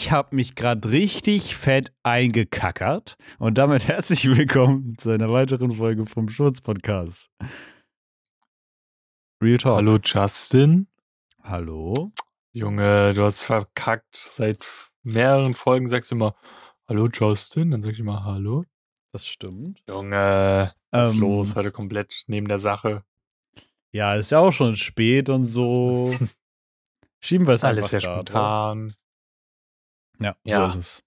Ich habe mich gerade richtig fett eingekackert und damit herzlich willkommen zu einer weiteren Folge vom Schurz-Podcast. Real Talk. Hallo Justin. Hallo. Junge, du hast verkackt. Seit mehreren Folgen sagst du immer Hallo Justin, dann sag ich immer Hallo. Das stimmt. Junge, was ist Ähm, los? Heute komplett neben der Sache. Ja, ist ja auch schon spät und so. Schieben wir es Alles einfach sehr da drauf. Spontan. Ja, so Ja. ist es.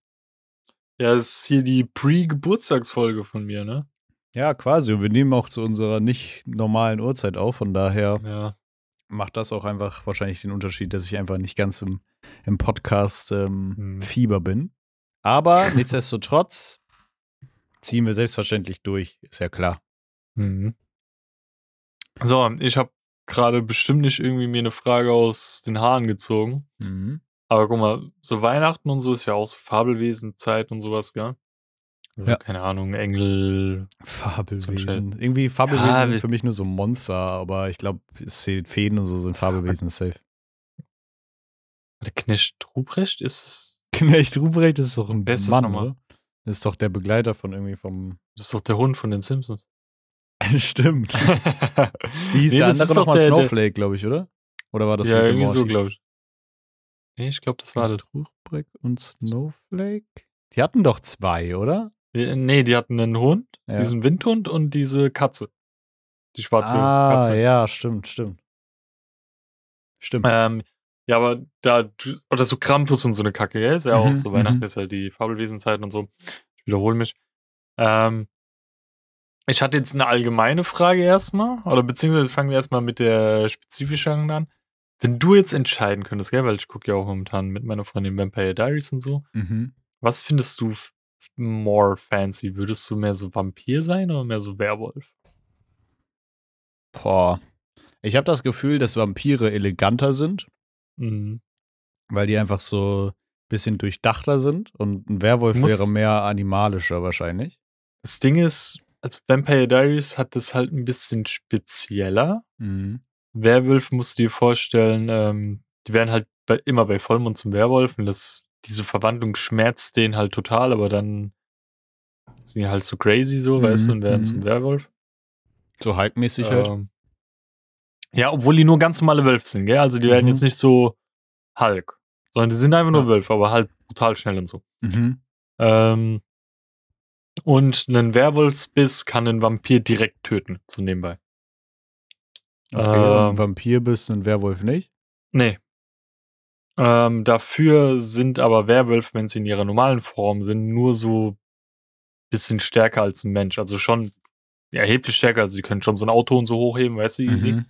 Ja, das ist hier die Pre-Geburtstagsfolge von mir, ne? Ja, quasi. Und wir nehmen auch zu unserer nicht normalen Uhrzeit auf. Von daher Ja. macht das auch einfach wahrscheinlich den Unterschied, dass ich einfach nicht ganz im, im Podcast ähm, Mhm. Fieber bin. Aber nichtsdestotrotz ziehen wir selbstverständlich durch, ist ja klar. Mhm. So, ich habe gerade bestimmt nicht irgendwie mir eine Frage aus den Haaren gezogen. Mhm. Aber guck mal, so Weihnachten und so ist ja auch so Fabelwesenzeit und sowas, gell? Also, Ja. keine Ahnung, Engel. Fabelwesen. Irgendwie Fabelwesen Ja, für mich nur so Monster, aber ich glaube, Feen und so sind Fabelwesen safe. Der Knecht Ruprecht ist es. Knecht Ruprecht ist doch ein das Mann, oder? Das ist doch der Begleiter von irgendwie vom. Das ist doch der Hund von den Simpsons. Stimmt. Wie hieß Nee, der das andere nochmal? Snowflake, glaube ich, oder? Oder war das ja, irgendwie so, glaube ich. Nee, ich glaube, das war das. Ruprecht und Snowflake? Die hatten doch zwei, oder? Die- Nee, die hatten einen Hund, Ja. diesen Windhund und diese Katze. Die schwarze ah, Katze. ja, stimmt, stimmt. Stimmt. Ähm, ja, aber da, oder so Krampus und so eine Kacke, ja, ist ja Mhm, auch so. Weihnachten mhm. ist ja die Fabelwesenzeit und so. Ich wiederhole mich. Ähm, ich hatte jetzt eine allgemeine Frage erstmal, oder beziehungsweise fangen wir erstmal mit der spezifischen an. Wenn du jetzt entscheiden könntest, gell, weil ich gucke ja auch momentan mit meiner Freundin Vampire Diaries und so, Mhm. was findest du more fancy? Würdest du mehr so Vampir sein oder mehr so Werwolf? Boah. Ich habe das Gefühl, dass Vampire eleganter sind, Mhm. weil die einfach so ein bisschen durchdachter sind und ein Werwolf Du musst- wäre mehr animalischer wahrscheinlich. Das Ding ist, als Vampire Diaries hat das halt ein bisschen spezieller. Mhm. Werwolf musst du dir vorstellen, ähm, die werden halt bei, immer bei Vollmond zum Werwolf und das, diese Verwandlung schmerzt den halt total, aber dann sind die halt so crazy so, Mhm, weißt du, und werden mhm. zum Werwolf. So halbmäßig halt. Ähm, ja, obwohl die nur ganz normale Wölfe sind, gell? Also die werden Mhm. jetzt nicht so Hulk, sondern die sind einfach nur Ja. Wölfe, aber halt brutal schnell und so. Mhm. Ähm, und einen Werwolfsbiss kann einen Vampir direkt töten, so nebenbei. Okay, und ein Ähm, Vampir bist und ein Werwolf nicht. Nee. Ähm, dafür sind aber Werwölfe, wenn sie in ihrer normalen Form sind, nur so bisschen stärker als ein Mensch. Also schon erheblich stärker. Also die können schon so ein Auto und so hochheben, weißt du, easy. Mhm.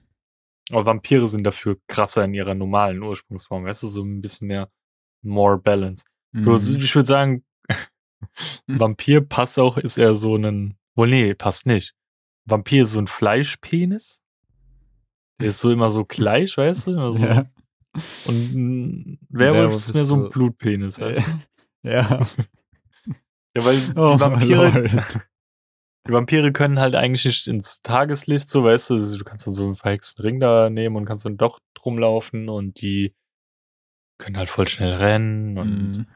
Aber Vampire sind dafür krasser in ihrer normalen Ursprungsform, weißt du, so ein bisschen mehr more balance. So, Mhm. ich würde sagen, Mhm. Vampir passt auch, ist eher so ein, wohl nee, passt nicht. Vampir ist so ein Fleischpenis. Der ist so immer so gleich, weißt du? Also, ja. Und Werwolf ist mehr so so- ein Blutpenis, weißt du? ja. Ja, weil die Oh, Vampire, lol. die Vampire können halt eigentlich nicht ins Tageslicht, so weißt du, also du kannst dann so einen verhexten Ring da nehmen und kannst dann doch drum laufen und die können halt voll schnell rennen und Mhm.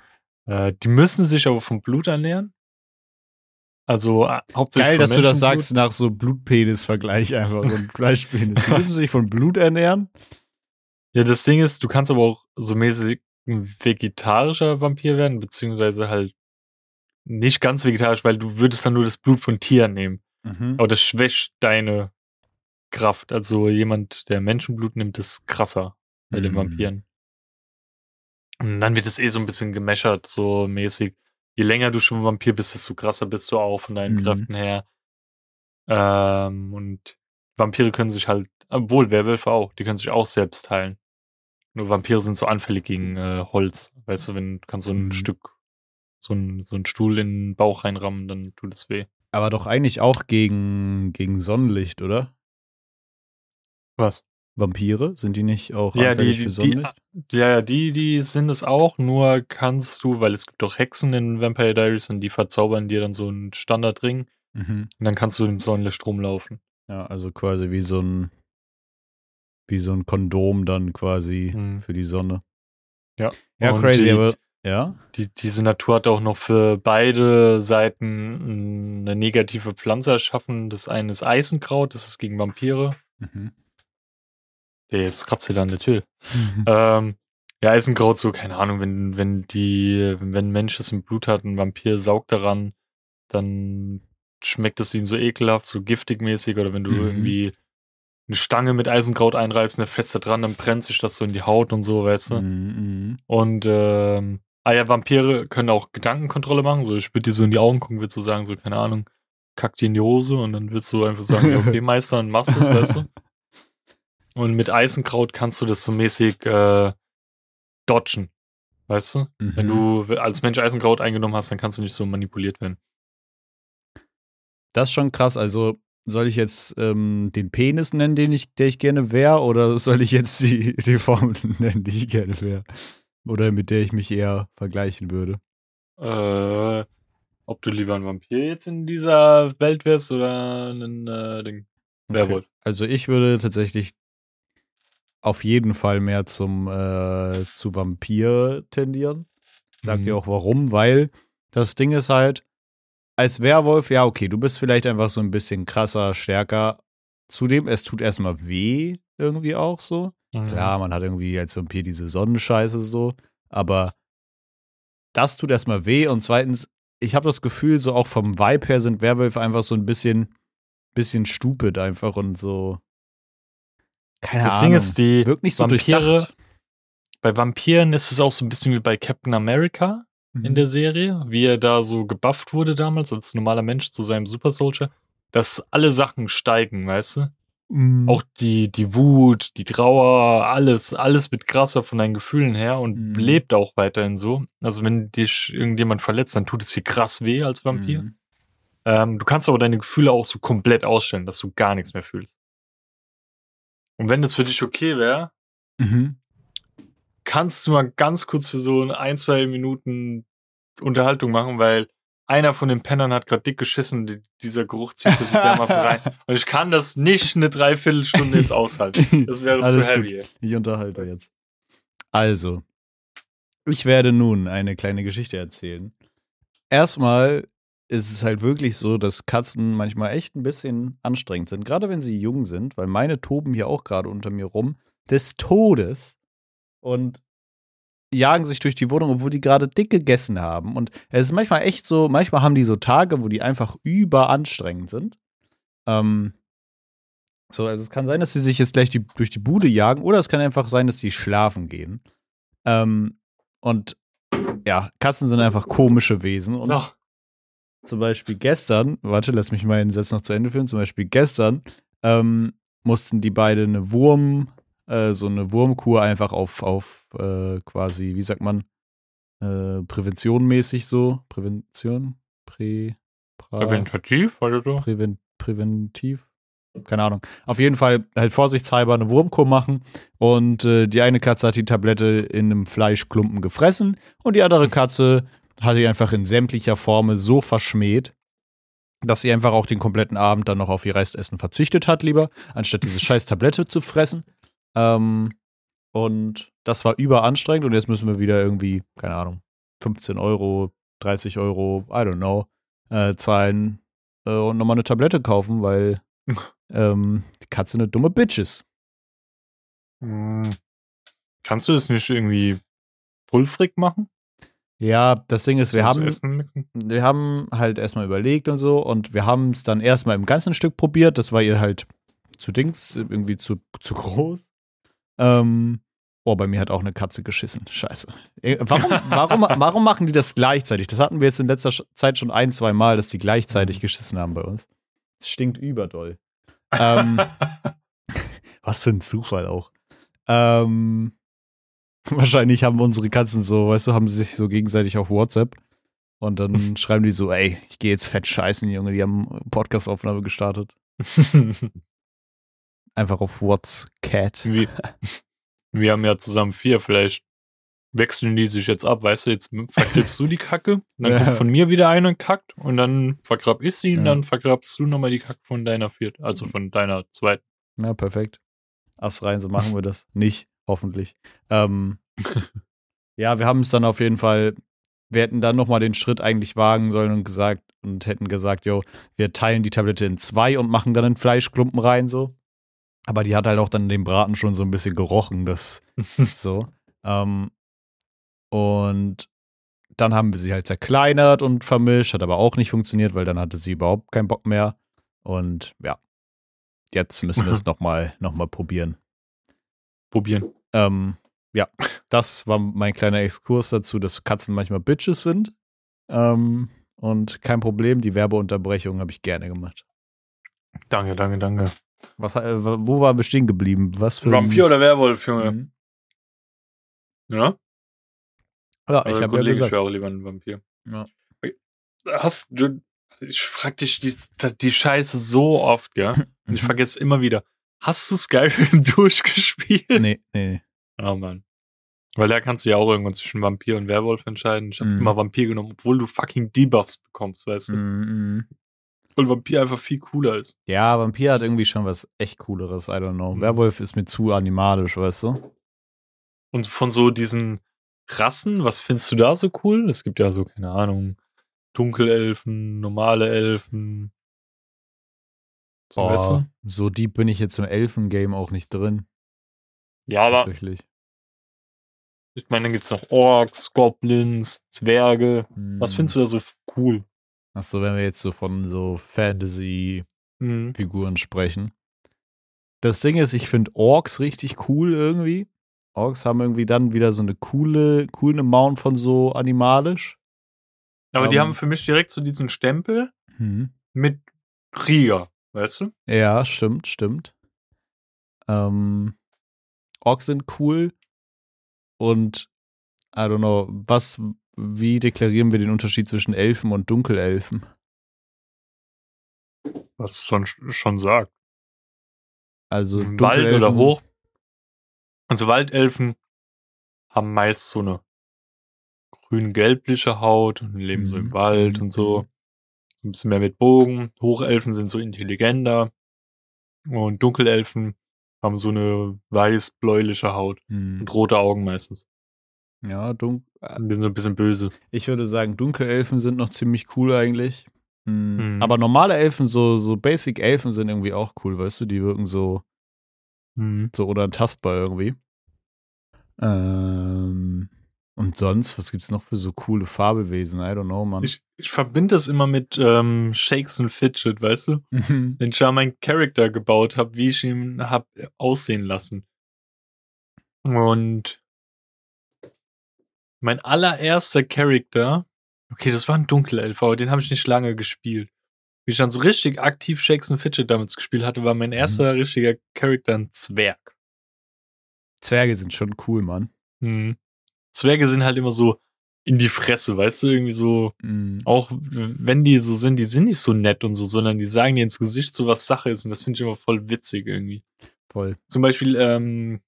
äh, die müssen sich aber vom Blut ernähren. Also äh, hauptsächlich Geil, dass du das sagst nach so Blutpenis-Vergleich einfach und Fleischpenis. Die müssen sich von Blut ernähren. Ja, das Ding ist, du kannst aber auch so mäßig ein vegetarischer Vampir werden, beziehungsweise halt nicht ganz vegetarisch, weil du würdest dann nur das Blut von Tieren nehmen. Mhm. Aber das schwächt deine Kraft. Also jemand, der Menschenblut nimmt, ist krasser bei den Mhm. Vampiren. Und dann wird es eh so ein bisschen gemäschert, so mäßig. Je länger du schon Vampir bist, desto krasser bist du auch von deinen Mhm. Kräften her. Ähm, und Vampire können sich halt, obwohl Werwölfe auch, die können sich auch selbst heilen. Nur Vampire sind so anfällig gegen äh, Holz. Weißt du, wenn du kannst so ein Mhm. Stück, so ein, so ein Stuhl in den Bauch reinrammen, dann tut es weh. Aber doch eigentlich auch gegen, gegen Sonnenlicht, oder? Was? Vampire? Sind die nicht auch Ja, die, anfällig die, Sonnenlicht? ja, ja, die, die sind es auch, nur kannst du, weil es gibt doch Hexen in Vampire Diaries und die verzaubern dir dann so einen Standardring Mhm. und dann kannst du im Sonnenlicht rumlaufen. Ja, also quasi wie so ein wie so ein Kondom dann quasi Mhm. für die Sonne. Ja. Ja, Und crazy, die- aber Ja. Die, diese Natur hat auch noch für beide Seiten eine negative Pflanze erschaffen. Das eine ist Eisenkraut, das ist gegen Vampire. Mhm. Der ist kratzt wieder an der Tür. Ähm, ja, Eisenkraut, so, keine Ahnung, wenn, wenn die, wenn ein Mensch es im Blut hat, ein Vampir saugt daran, dann schmeckt es ihm so ekelhaft, so giftig mäßig, oder wenn du Mhm. irgendwie eine Stange mit Eisenkraut einreibst und der fest da dran, dann brennt sich das so in die Haut und so, weißt du? Mhm. Und ähm, ah ja, Vampire können auch Gedankenkontrolle machen. So, ich würde dir so in die Augen gucken, würdest du sagen, so, keine Ahnung, kack dir in die Hose und dann würdest du einfach sagen, okay, Meister, und machst es, weißt du? Und mit Eisenkraut kannst du das so mäßig äh, dodgen. Weißt du? Mhm. Wenn du als Mensch Eisenkraut eingenommen hast, dann kannst du nicht so manipuliert werden. Das ist schon krass. Also soll ich jetzt ähm, den Penis nennen, den ich, der ich gerne wäre, oder soll ich jetzt die, die Form nennen, die ich gerne wäre? Oder mit der ich mich eher vergleichen würde? Äh, ob du lieber ein Vampir jetzt in dieser Welt wärst oder ein äh, Ding. Werwolf. Also ich würde tatsächlich auf jeden Fall mehr zum äh, zu Vampir tendieren. Sag Mhm. dir auch warum, weil das Ding ist halt, als Werwolf, ja, okay, du bist vielleicht einfach so ein bisschen krasser, stärker. Zudem, es tut erstmal weh, irgendwie auch so. Mhm. Klar, man hat irgendwie als Vampir diese Sonnenscheiße so, aber das tut erstmal weh und zweitens, ich habe das Gefühl, so auch vom Vibe her sind Werwölfe einfach so ein bisschen, bisschen stupid einfach und so. Keine Das Ahnung. Ding ist, die wirkt nicht so Vampire, durchdacht. bei Vampiren ist es auch so ein bisschen wie bei Captain America Mhm. in der Serie, wie er da so gebufft wurde damals als normaler Mensch zu seinem Super Soldier, dass alle Sachen steigen, weißt du? Mhm. Auch die, die Wut, die Trauer, alles, alles wird krasser von deinen Gefühlen her und Mhm. lebt auch weiterhin so. Also wenn dich irgendjemand verletzt, dann tut es dir krass weh als Vampir. Mhm. Ähm, du kannst aber deine Gefühle auch so komplett ausstellen, dass du gar nichts mehr fühlst. Und wenn das für dich okay wäre, Mhm. kannst du mal ganz kurz für so ein, zwei Minuten Unterhaltung machen, weil einer von den Pennern hat gerade dick geschissen, die, dieser Geruch zieht sich dermaßen rein. Und ich kann das nicht eine Dreiviertelstunde jetzt aushalten. Das wäre Alles zu gut. heavy. Ich unterhalte jetzt. Also, ich werde nun eine kleine Geschichte erzählen. Erstmal ist es halt wirklich so, dass Katzen manchmal echt ein bisschen anstrengend sind, gerade wenn sie jung sind, weil meine toben hier auch gerade unter mir rum, des Todes und jagen sich durch die Wohnung, obwohl die gerade dick gegessen haben. Und es ist manchmal echt so, manchmal haben die so Tage, wo die einfach überanstrengend sind. Ähm, so, also es kann sein, dass sie sich jetzt gleich die, durch die Bude jagen, oder es kann einfach sein, dass sie schlafen gehen. Ähm, und ja, Katzen sind einfach komische Wesen. Und So, zum Beispiel gestern, warte, lass mich mal den Satz noch zu Ende führen. Zum Beispiel gestern ähm, mussten die beide eine Wurm, äh, so eine Wurmkur einfach auf, auf äh, quasi, wie sagt man, äh, präventionmäßig so, Prävention, Prä, pra, präventativ, oder so? Präven, präventiv, keine Ahnung. Auf jeden Fall halt vorsichtshalber eine Wurmkur machen und äh, die eine Katze hat die Tablette in einem Fleischklumpen gefressen und die andere Katze hat die einfach in sämtlicher Form so verschmäht, dass sie einfach auch den kompletten Abend dann noch auf ihr Restessen verzichtet hat, lieber, anstatt diese scheiß Tablette zu fressen. Ähm, und das war überanstrengend und jetzt müssen wir wieder irgendwie, keine Ahnung, 15 Euro, 30 Euro, I don't know, äh, zahlen äh, und nochmal eine Tablette kaufen, weil ähm, die Katze eine dumme Bitch ist. Hm. Kannst du das nicht irgendwie pulvrig machen? Ja, das Ding ist, wir haben, wir haben halt erstmal überlegt und so und wir haben es dann erstmal im ganzen Stück probiert. Das war ihr halt zu Dings, irgendwie zu, zu groß. Ähm, oh, bei mir hat auch eine Katze geschissen. Scheiße. Äh, Warum, warum, warum machen die das gleichzeitig? Das hatten wir jetzt in letzter Zeit schon ein, zwei Mal, dass die gleichzeitig geschissen haben bei uns. Es stinkt überdoll. Ähm, was für ein Zufall auch. Ähm, wahrscheinlich haben unsere Katzen so, weißt du, haben sie sich so gegenseitig auf WhatsApp und dann schreiben die so, ey, ich gehe jetzt fett scheißen, Junge, die haben Podcast-Aufnahme gestartet. Einfach auf WhatsApp. wir, wir haben ja zusammen vier, vielleicht wechseln die sich jetzt ab, weißt du, jetzt vergräbst du die Kacke, dann Ja. kommt von mir wieder eine und kackt und dann vergrab ich sie und Ja. dann vergrabst du nochmal die Kacke von deiner vierten, also von deiner zweiten. Ja, perfekt. Ass rein, so machen wir das. Nicht, hoffentlich. Ähm, Ja, wir haben es dann auf jeden Fall, wir hätten dann nochmal den Schritt eigentlich wagen sollen und gesagt und hätten gesagt, jo, wir teilen die Tablette in zwei und machen dann einen Fleischklumpen rein, so. Aber die hat halt auch dann den Braten schon so ein bisschen gerochen, das so. Ähm, und dann haben wir sie halt zerkleinert und vermischt, hat aber auch nicht funktioniert, weil dann hatte sie überhaupt keinen Bock mehr. Und ja, jetzt müssen wir es nochmal noch mal probieren. Probieren. Ähm, ja, das war mein kleiner Exkurs dazu, dass Katzen manchmal Bitches sind. Ähm, und kein Problem, die Werbeunterbrechung habe ich gerne gemacht. Danke, danke, danke. Was, äh, wo waren wir stehen geblieben? Was für Vampir oder Werwolf, Junge? Mhm. Ja? Ja, Aber ich habe ja gesagt. wäre auch lieber ein Vampir. Ja. Hast du, ich frag dich die, die Scheiße so oft, gell? Und ich Mhm. vergesse immer wieder. Hast du Skyrim durchgespielt? Nee, nee. Oh Mann. Weil da kannst du ja auch irgendwann zwischen Vampir und Werwolf entscheiden. Ich habe Mhm. immer Vampir genommen, obwohl du fucking Debuffs bekommst, weißt du? Mhm. Weil Vampir einfach viel cooler ist. Ja, Vampir hat irgendwie schon was echt Cooleres, I don't know. Mhm. Werwolf ist mir zu animalisch, weißt du? Und von so diesen Rassen, was findest du da so cool? Es gibt ja so, keine Ahnung, Dunkelelfen, normale Elfen. So, weißt Oh, du? so deep bin ich jetzt im Elfen-Game auch nicht drin, Ja, aber tatsächlich. ich meine, dann gibt's noch Orks, Goblins, Zwerge. Hm. Was findest du da so cool? Achso, wenn wir jetzt so von so Fantasy-Figuren Mhm. sprechen. Das Ding ist, ich finde Orks richtig cool irgendwie. Orks haben irgendwie dann wieder so eine coole, coole Amount von so animalisch. Aber die Ähm. haben für mich direkt so diesen Stempel Hm. mit Krieger, weißt du? Ja, stimmt, stimmt. Ähm, Orks sind cool und I don't know, was, wie deklarieren wir den Unterschied zwischen Elfen und Dunkelelfen? Was schon, schon sagt. Also Wald oder hoch. Also Waldelfen haben meist so eine grün-gelbliche Haut und leben so Mhm. im Wald Mhm. und so. Ein bisschen mehr mit Bogen. Hochelfen sind so intelligenter. Und Dunkelelfen haben so eine weiß-bläuliche Haut Hm. und rote Augen meistens. Ja, dun äh, Die sind so ein bisschen böse. ich würde sagen, Dunkelelfen sind noch ziemlich cool eigentlich. Hm. Mhm. Aber normale Elfen, so, so Basic-Elfen sind irgendwie auch cool, weißt du? Die wirken so, Mhm. so unantastbar irgendwie. Ähm, und sonst, was gibt's noch für so coole Fabelwesen? I don't know, man. Ich, ich verbinde das immer mit ähm, Shakes and Fidget, weißt du? Mhm. Wenn ich da meinen Charakter gebaut habe, wie ich ihn hab aussehen lassen. Und mein allererster Charakter, okay, das war ein Dunkelelf, aber den habe ich nicht lange gespielt. Wie ich dann so richtig aktiv Shakes and Fidget damals gespielt hatte, war mein erster richtiger Charakter ein Zwerg. Zwerge sind schon cool, Mann. Mhm. Zwerge sind halt immer so in die Fresse, weißt du, irgendwie so, Mhm. auch wenn die so sind, die sind nicht so nett und so, sondern die sagen dir ins Gesicht so, was Sache ist und das finde ich immer voll witzig irgendwie. Voll. Zum Beispiel, ähm,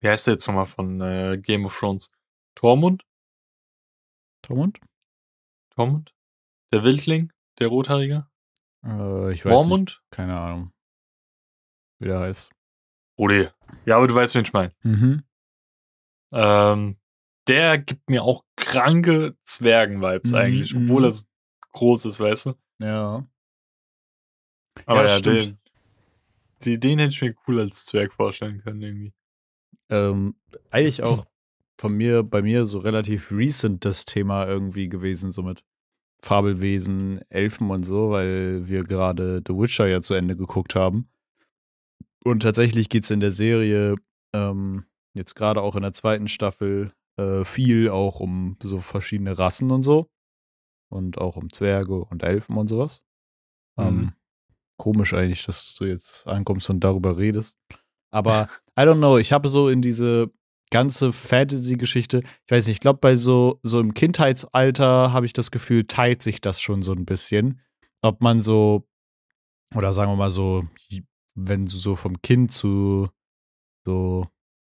wie heißt der jetzt nochmal von äh, Game of Thrones? Tormund? Tormund? Tormund? Der Wildling? Der Rothaarige? Äh, ich weiß nicht. Mormund? Keine Ahnung. Wie der heißt. Oder? Ja, aber du weißt, wen ich meine. Mhm. Ähm, der gibt mir auch kranke Zwergen-Vibes Mhm, eigentlich, mhm. obwohl er so groß ist, weißt du? Ja. Aber Ja, ja, stimmt. den, die, den hätte ich mir cool als Zwerg vorstellen können, irgendwie. Ähm, eigentlich auch von mir, bei mir so relativ recent das Thema irgendwie gewesen, so mit Fabelwesen, Elfen und so, weil wir gerade The Witcher ja zu Ende geguckt haben. Und tatsächlich geht es in der Serie ähm, jetzt gerade auch in der zweiten Staffel äh, viel auch um so verschiedene Rassen und so. Und auch um Zwerge und Elfen und sowas. Ähm, Mhm. komisch eigentlich, dass du jetzt ankommst und darüber redest. Aber I don't know, ich habe so in diese ganze Fantasy-Geschichte, ich weiß nicht, ich glaube, bei so, so im Kindheitsalter habe ich das Gefühl, teilt sich das schon so ein bisschen. Ob man so, oder sagen wir mal so, wenn du so vom Kind zu so,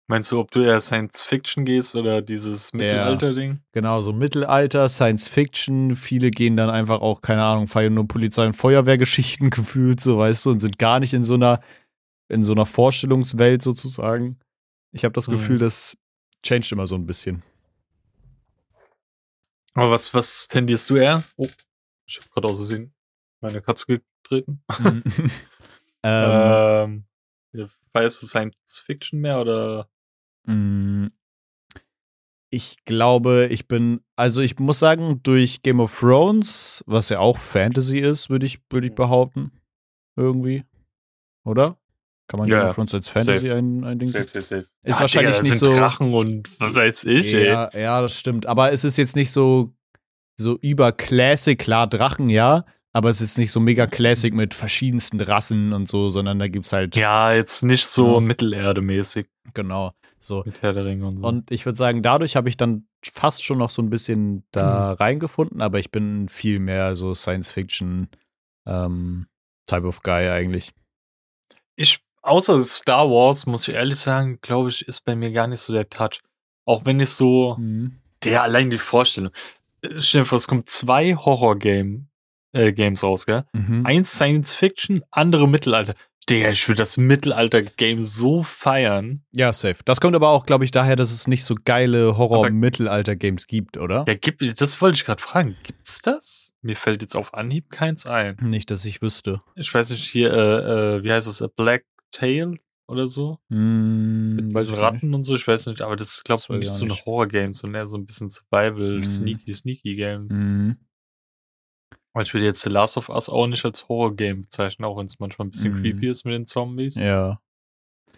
Meinst du, ob du eher Science Fiction gehst oder dieses Mittelalter-Ding? genau, so Mittelalter, Science Fiction, viele gehen dann einfach auch, keine Ahnung, feiern nur Polizei- und Feuerwehrgeschichten gefühlt, so weißt du, und sind gar nicht in so einer, in so einer Vorstellungswelt sozusagen. Ich habe das Mhm. Gefühl, dass changed immer so ein bisschen. Aber was, was tendierst du eher? Oh, ich habe gerade aus Versehen meine Katze getreten. Mhm. ähm, ähm, weißt du Science Fiction mehr oder? Mm, ich glaube, ich bin, also ich muss sagen, durch Game of Thrones, was ja auch Fantasy ist, würde ich, würde ich behaupten. Irgendwie. Oder? Kann man Ja, Game ja. of Thrones als Fantasy Safe. ein, ein Ding? safe, safe. Ist Ja, wahrscheinlich Digga, nicht so. Drachen und was weiß ich, ey. Ja, ja, das stimmt. Aber es ist jetzt nicht so, so über Classic, klar, Drachen, ja. Aber es ist nicht so mega Classic mit verschiedensten Rassen und so, sondern da gibt's halt, Ja, jetzt nicht so Ja. Mittelerde-mäßig genau, so. mit Herr der Ringe und so. Und ich würde sagen, dadurch habe ich dann fast schon noch so ein bisschen da reingefunden, aber ich bin viel mehr so Science-Fiction ähm, Type of Guy eigentlich. ich, außer Star Wars, muss ich ehrlich sagen, glaube ich, ist bei mir gar nicht so der Touch. Auch wenn ich so, Mhm. der allein die Vorstellung. Äh, Stell dir vor, es kommen zwei Horror-Game, äh, Games raus, gell? Mhm. Eins Science Fiction, andere Mittelalter. Digga, ich würde das Mittelalter-Game so feiern. Ja, safe. Das kommt aber auch, glaube ich, daher, dass es nicht so geile Horror-Mittelalter-Games gibt, oder? Ja, gibt, das wollte ich gerade fragen. Gibt's das? Mir fällt jetzt auf Anhieb keins ein. Nicht, dass ich wüsste. Ich weiß nicht, hier, äh, äh, wie heißt das? A Black Tail oder so? Hm, Mit weiß Ratten und so, ich weiß nicht, aber das ist, glaube ich, nicht so ein. Horror-Game, sondern eher so ein bisschen Survival, Mhm. Sneaky, Sneaky Game. Aber ich will jetzt The Last of Us auch nicht als Horror-Game bezeichnen, auch wenn es manchmal ein bisschen Mhm. creepy ist mit den Zombies. Ja.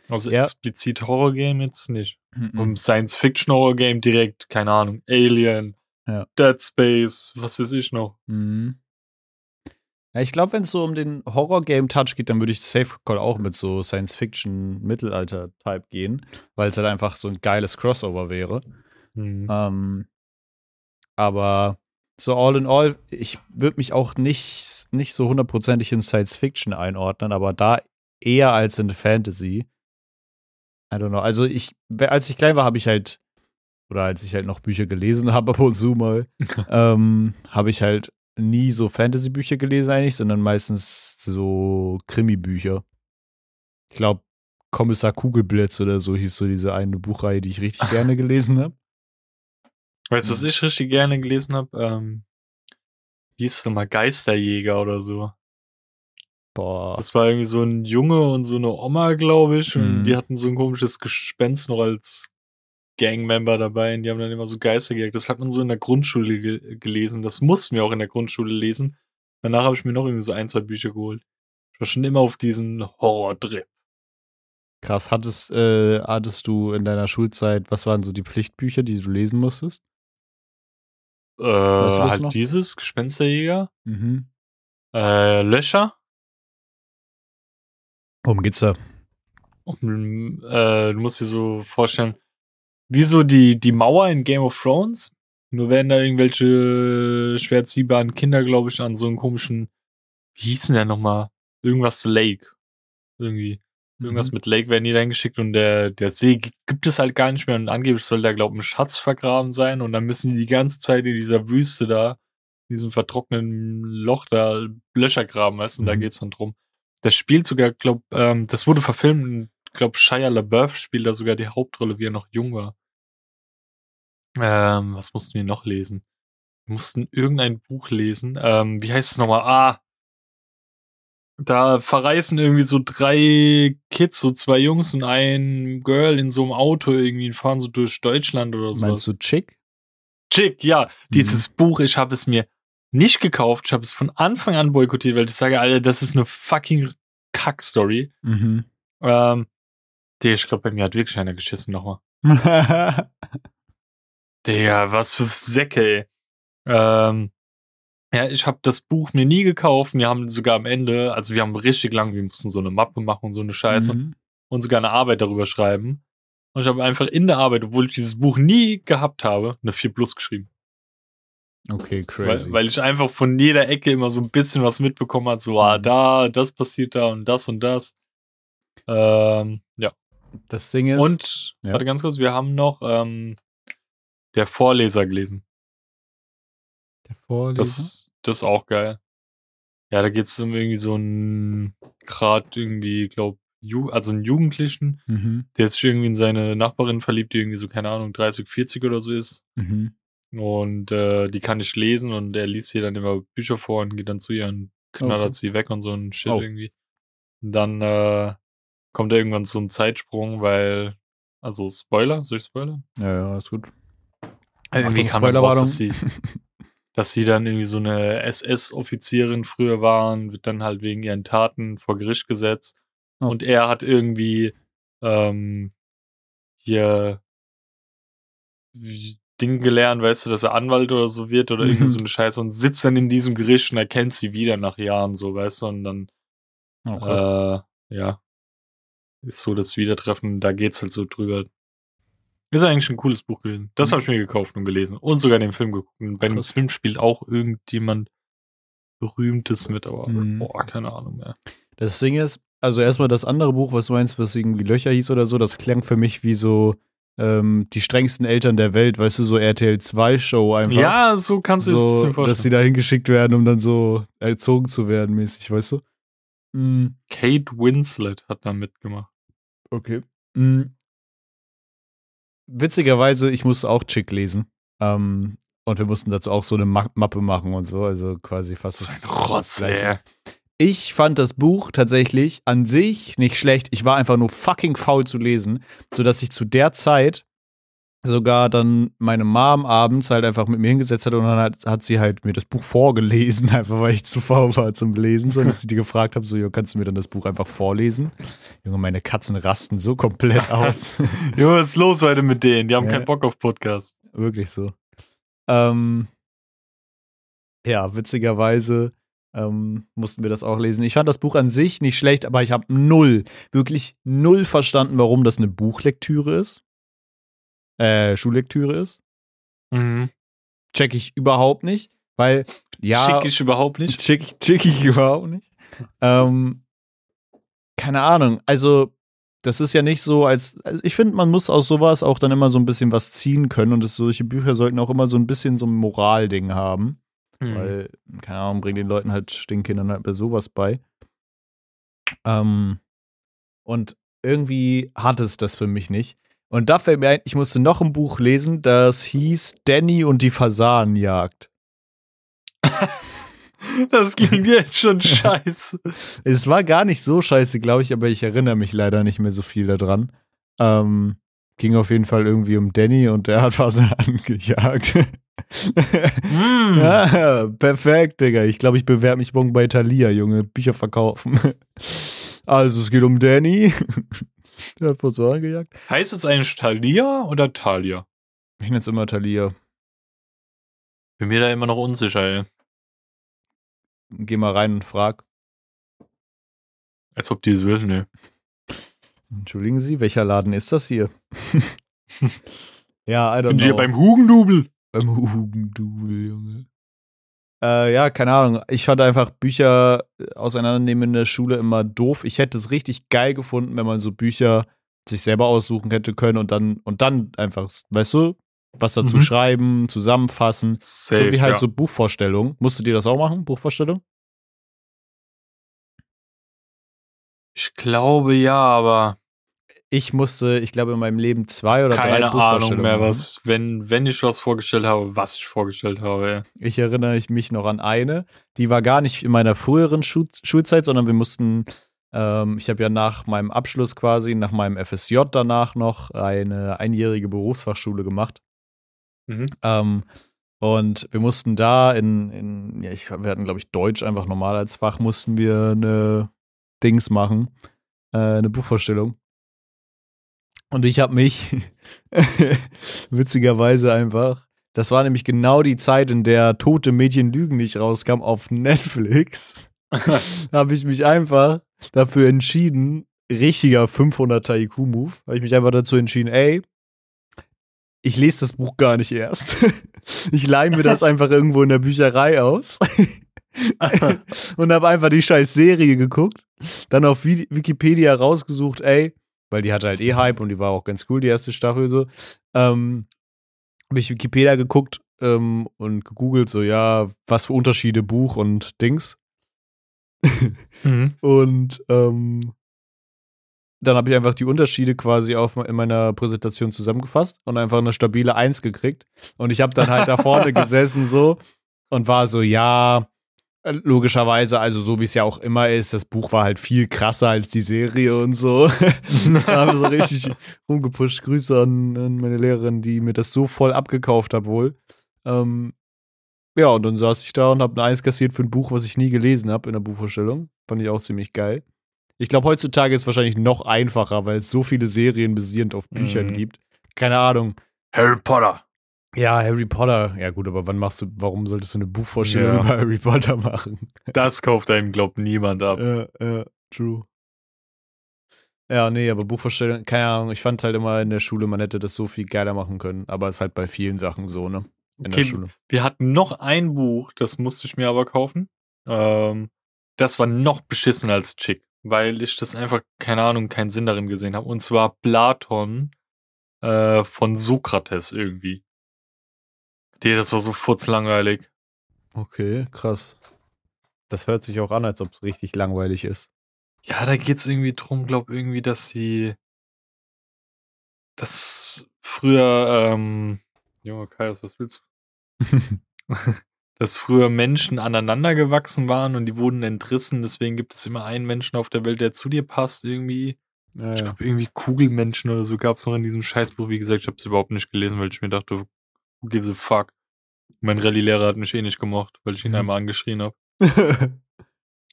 Also Ja. explizit Horror-Game jetzt nicht. Mhm. Und Science-Fiction-Horror-Game direkt, keine Ahnung, Alien, Ja. Dead Space, was weiß ich noch. Mhm. Ja, ich glaube, wenn es so um den Horror-Game-Touch geht, dann würde ich Safe Call auch mit so Science-Fiction-Mittelalter-Type gehen, weil es halt einfach so ein geiles Crossover wäre. Mhm. Ähm, aber so all in all, ich würde mich auch nicht, nicht so hundertprozentig in Science Fiction einordnen, aber da eher als in Fantasy. I don't know. Also ich, als ich klein war, habe ich halt, oder als ich halt noch Bücher gelesen habe, ab und zu mal, ähm, habe ich halt nie so Fantasy-Bücher gelesen eigentlich, sondern meistens so Krimi-Bücher. Ich glaube, Kommissar Kugelblitz oder so hieß so diese eine Buchreihe, die ich richtig gerne gelesen habe. Weißt du, was ich richtig gerne gelesen habe? Ähm, wie hieß es nochmal? Geisterjäger oder so. Boah. Das war irgendwie so ein Junge und so eine Oma, glaube ich. Und Mhm. die hatten so ein komisches Gespenst noch als Gangmember dabei. Und die haben dann immer so Geister gejagt. Das hat man so in der Grundschule ge gelesen. Das mussten wir auch in der Grundschule lesen. Danach habe ich mir noch irgendwie so ein, zwei Bücher geholt. Ich war schon immer auf diesen Horror-Trip. Krass, hattest, äh, hattest du in deiner Schulzeit, was waren so die Pflichtbücher, die du lesen musstest? Äh, halt noch? dieses, Gespensterjäger. Mhm. Äh, Löcher. Worum geht's da? Um, äh, du musst dir so vorstellen, wie so die, die Mauer in Game of Thrones. Nur werden da irgendwelche schwer ziehbaren Kinder, glaube ich, an so einen komischen, wie hieß denn der nochmal? Irgendwas Lake. Irgendwie. Irgendwas Mhm. mit Lake werden die dann geschickt und der, der See gibt es halt gar nicht mehr und angeblich soll da, glaube ich, ein Schatz vergraben sein und dann müssen die die ganze Zeit in dieser Wüste da, in diesem vertrockneten Loch da Löcher graben, weißt du, und da Mhm. geht's dann drum. Das spielt sogar, glaub, ähm, das wurde verfilmt und glaub, Shia LaBeouf spielt da sogar die Hauptrolle, wie er noch jung war. Ähm, was mussten wir noch lesen? Wir mussten irgendein Buch lesen. Ähm, wie heißt es nochmal? Ah, da verreisen irgendwie so drei Kids, so zwei Jungs und ein Girl in so einem Auto irgendwie und fahren so durch Deutschland oder so. Meinst du Chick? Chick, ja. Mhm. Dieses Buch, ich habe es mir nicht gekauft. Ich habe es von Anfang an boykottiert, weil ich sage, Alter, das ist eine fucking Kack-Story. Mhm. Ähm, der, ich glaube, bei mir hat wirklich einer geschissen nochmal. Der, was für Säcke, ey. Ähm, ja, ich habe das Buch mir nie gekauft. Wir haben sogar am Ende, also wir haben richtig lang, wir mussten so eine Mappe machen und so eine Scheiße Mhm. und sogar eine Arbeit darüber schreiben. Und ich habe einfach in der Arbeit, obwohl ich dieses Buch nie gehabt habe, eine 4 Plus geschrieben. Okay, crazy. Weil, weil ich einfach von jeder Ecke immer so ein bisschen was mitbekommen habe, so, ah, Mhm. da, das passiert da und das und das. Ähm, ja. das Ding ist. Und, ja. warte ganz kurz, wir haben noch ähm, der Vorleser gelesen. Der Vorleser? Das, das ist auch geil. Ja, da geht es um irgendwie so ein, grad irgendwie, glaub, also einen Jugendlichen, Mhm. der sich irgendwie in seine Nachbarin verliebt, die irgendwie so, keine Ahnung, 30, 40 oder so ist. Mhm. Und äh, die kann nicht lesen und er liest ihr dann immer Bücher vor und geht dann zu ihr und knallert Okay. sie weg und so ein Shit Oh. irgendwie. Und dann äh, kommt da irgendwann so ein Zeitsprung, weil, also Spoiler, soll ich spoilern? Ja, ja, ist gut. Irgendwie Achtung, kam Spoilerwarnung. Dass sie, dann irgendwie so eine SS-Offizierin früher war und wird dann halt wegen ihren Taten vor Gericht gesetzt. Oh. Und er hat irgendwie ähm, hier Ding gelernt, weißt du, dass er Anwalt oder so wird oder Mhm. irgendwie so eine Scheiße und sitzt dann in diesem Gericht und erkennt sie wieder nach Jahren, so, weißt du, und dann, Oh, äh, ja, ist so das Wiedertreffen, da geht's halt so drüber. Ist eigentlich ein cooles Buch gewesen. Das Mhm. habe ich mir gekauft und gelesen und sogar den Film geguckt. Und beim Krass. Film spielt auch irgendjemand Berühmtes mit, aber Mhm. boah, keine Ahnung mehr. Das Ding ist, also erstmal das andere Buch, was du meinst, was irgendwie Löcher hieß oder so, das klang für mich wie so ähm, die strengsten Eltern der Welt, weißt du, so RTL 2 Show einfach. Ja, so kannst du dir das ein so, bisschen dass sie vorstellen. da hingeschickt werden, um dann so erzogen zu werden, mäßig, weißt du? Mhm. Kate Winslet hat da mitgemacht. Okay. Mhm. Witzigerweise, ich musste auch Chick lesen. Ähm, und wir mussten dazu auch so eine Ma Mappe machen und so, also quasi fast das, Rotz, das ey. Ich fand das Buch tatsächlich an sich nicht schlecht. Ich war einfach nur fucking faul zu lesen, sodass ich zu der Zeit sogar dann meine Mom abends halt einfach mit mir hingesetzt hat und dann hat, hat sie halt mir das Buch vorgelesen, einfach weil ich zu faul war zum Lesen. So, dass ich die gefragt habe, so, jo, kannst du mir dann das Buch einfach vorlesen? Junge, meine Katzen rasten so komplett aus. Jo, was ist los heute mit denen? Die haben Ja. keinen Bock auf Podcast. Wirklich so. Ähm, ja, witzigerweise ähm, mussten wir das auch lesen. Ich fand das Buch an sich nicht schlecht, aber ich habe null, wirklich null verstanden, warum das eine Buchlektüre ist. Äh, Schullektüre ist. Mhm. Check ich überhaupt nicht, weil, ja. Schick ich überhaupt nicht. Check, ich- check ich überhaupt nicht. Ähm, keine Ahnung. Also, das ist ja nicht so, als. Also ich finde, man muss aus sowas auch dann immer so ein bisschen was ziehen können und das, solche Bücher sollten auch immer so ein bisschen so ein Moralding haben. Mhm. Weil, keine Ahnung, bringt den Leuten halt, den Kindern halt bei sowas bei. Ähm, und irgendwie hat es das für mich nicht. Und da fällt mir ein, ich musste noch ein Buch lesen, das hieß Danny und die Fasanenjagd. Das klingt jetzt schon scheiße. Es war gar nicht so scheiße, glaube ich, aber ich erinnere mich leider nicht mehr so viel daran. Ähm, ging auf jeden Fall irgendwie um Danny und der hat Fasanen gejagt. Mm. ja, perfekt, Digga. Ich glaube, ich bewerbe mich morgen bei Thalia, Junge. Bücher verkaufen. Also, es geht um Danny. der hat Fasanen gejagt. Heißt es eigentlich Thalia oder Thalia? Ich nenne es immer Thalia. Bin mir da immer noch unsicher, ey. Geh mal rein und frag. Als ob die es will, ne. Entschuldigen Sie, welcher Laden ist das hier? ja, I don't Bin know. hier beim Hugendubel. Beim Hugendubel, Junge. Äh, ja, keine Ahnung. Ich fand einfach Bücher äh, auseinandernehmen in der Schule immer doof. Ich hätte es richtig geil gefunden, wenn man so Bücher sich selber aussuchen hätte können und dann und dann einfach, weißt du, was dazu Mhm. schreiben, zusammenfassen. Safe, so wie halt ja. so Buchvorstellungen. Musstet ihr das auch machen? Buchvorstellung? Ich glaube ja, aber Ich musste, ich glaube, in meinem Leben zwei oder drei keine Ahnung Buchvorstellungen mehr, was, wenn, wenn ich was vorgestellt habe, was ich vorgestellt habe. Ich erinnere ich mich noch an eine, die war gar nicht in meiner früheren Schu Schulzeit, sondern wir mussten, ähm, ich habe ja nach meinem Abschluss quasi, nach meinem FSJ danach noch eine einjährige Berufsfachschule gemacht. Mhm. Ähm, und wir mussten da in, in ja, ich, wir hatten, glaube ich, Deutsch einfach normal als Fach, mussten wir eine Dings machen, äh, eine Buchvorstellung. Und ich habe mich witzigerweise einfach, das war nämlich genau die Zeit, in der Tote Mädchen Lügen nicht rauskam auf Netflix. habe ich mich einfach dafür entschieden, richtiger 500er IQ-Move, habe ich mich einfach dazu entschieden, ey, ich lese das Buch gar nicht erst. Ich leihe mir das einfach irgendwo in der Bücherei aus und habe einfach die scheiß Serie geguckt, dann auf Wi- Wikipedia rausgesucht, ey, weil die hatte halt eh Hype und die war auch ganz cool, die erste Staffel so. Ähm, habe ich Wikipedia geguckt ähm, und gegoogelt, so ja, was für Unterschiede Buch und Dings. Mhm. Und ähm, dann habe ich einfach die Unterschiede quasi auf, in meiner Präsentation zusammengefasst und einfach eine stabile Eins gekriegt. Und ich habe dann halt da vorne gesessen so und war so, ja, logischerweise, also so wie es ja auch immer ist, das Buch war halt viel krasser als die Serie und so. da haben wir so richtig rumgepusht. Grüße an, an, meine Lehrerin, die mir das so voll abgekauft hat wohl. Ähm, ja, und dann saß ich da und habe eine Eins kassiert für ein Buch, was ich nie gelesen habe in der Buchvorstellung. Fand ich auch ziemlich geil. Ich glaube, heutzutage ist es wahrscheinlich noch einfacher, weil es so viele Serien basierend auf Büchern mhm. gibt. Keine Ahnung. Harry Potter. Ja, Harry Potter. Ja, gut, aber wann machst du, warum solltest du eine Buchvorstellung ja. über Harry Potter machen? Das kauft einem, glaubt niemand ab. Ja, ja, true. Ja, nee, aber Buchvorstellung, keine Ahnung, ich fand halt immer in der Schule, man hätte das so viel geiler machen können, aber es ist halt bei vielen Sachen so, ne? In okay, der Schule. Wir hatten noch ein Buch, das musste ich mir aber kaufen. Ähm, das war noch beschissener als Chick weil ich das einfach, keine Ahnung, keinen Sinn darin gesehen habe. Und zwar Platon äh, von Sokrates irgendwie. Die, das war so furzlangweilig. Okay, krass. Das hört sich auch an, als ob es richtig langweilig ist. Ja, da geht es irgendwie drum, glaub irgendwie, dass sie dass früher, ähm, Junge Kaius, was willst du? dass früher Menschen aneinander gewachsen waren und die wurden entrissen. Deswegen gibt es immer einen Menschen auf der Welt, der zu dir passt irgendwie. Ja, ich glaube, irgendwie Kugelmenschen oder so gab es noch in diesem Scheißbuch. Wie gesagt, ich habe es überhaupt nicht gelesen, weil ich mir dachte, who gives a fuck? Mein Rallye-Lehrer hat mich eh nicht gemocht, weil ich ihn mhm. einmal angeschrien habe.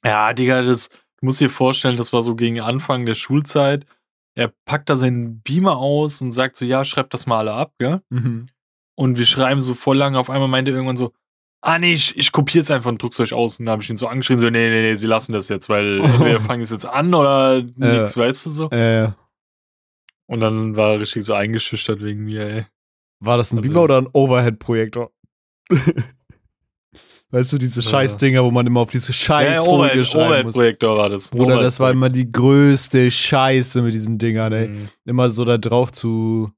ja, Digga, das, du musst dir vorstellen, das war so gegen Anfang der Schulzeit. Er packt da seinen Beamer aus und sagt so, ja, schreibt das mal alle ab, gell? Mhm. Und wir schreiben so voll lange. Auf einmal meinte er irgendwann so, ah nee, ich, ich kopiere es einfach und druck's euch aus. Und dann habe ich ihn so angeschrien, so, nee, nee, nee, sie lassen das jetzt, weil wir fangen es jetzt an oder nichts, äh, weißt du so. Äh. Und dann war er richtig so eingeschüchtert wegen mir, ey. War das ein also, Beamer oder ein Overhead-Projektor? weißt du, diese Scheißdinger, wo man immer auf diese Scheißfolie ja, schreiben Overhead-Projektor war das. Bruder, das war immer die größte Scheiße mit diesen Dingern, ey. Mhm. Immer so da drauf zu,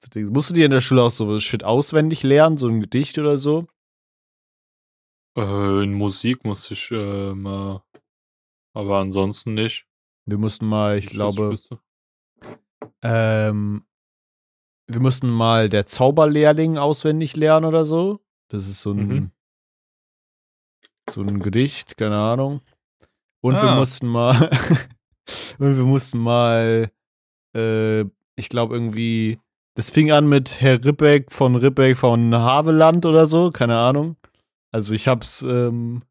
zu Musst du dir in der Schule auch so Shit auswendig lernen, so ein Gedicht oder so? Äh, in Musik musste ich äh, mal, aber ansonsten nicht. Wir mussten mal, ich, ich glaube, ähm, wir mussten mal der Zauberlehrling auswendig lernen oder so. Das ist so ein, mhm. so ein Gedicht, keine Ahnung. Und ah. wir mussten mal, und wir mussten mal, äh, ich glaube irgendwie, das fing an mit Herr Rippeck von Rippeck von Haveland oder so, keine Ahnung. Also ich hab's, ähm,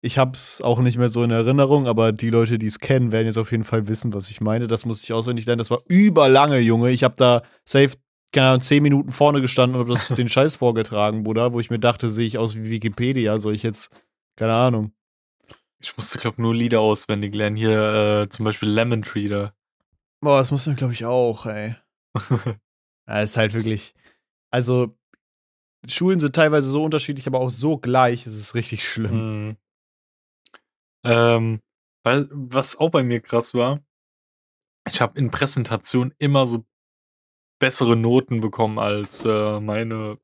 ich hab's auch nicht mehr so in Erinnerung, aber die Leute, die es kennen, werden jetzt auf jeden Fall wissen, was ich meine. Das muss ich auswendig lernen. Das war überlange, Junge. Ich hab da safe, keine Ahnung, zehn Minuten vorne gestanden und hab das den Scheiß vorgetragen, Bruder, wo ich mir dachte, sehe ich aus wie Wikipedia, soll ich jetzt, keine Ahnung. Ich musste, glaub, nur Lieder auswendig lernen. Hier äh, zum Beispiel Lemon Tree da. Boah, das musste man, glaube ich, auch, ey. ja, ist halt wirklich. Also, Schulen sind teilweise so unterschiedlich, aber auch so gleich, es ist richtig schlimm. Mhm. Ähm, weil, was auch bei mir krass war, ich habe in Präsentationen immer so bessere Noten bekommen als äh, meine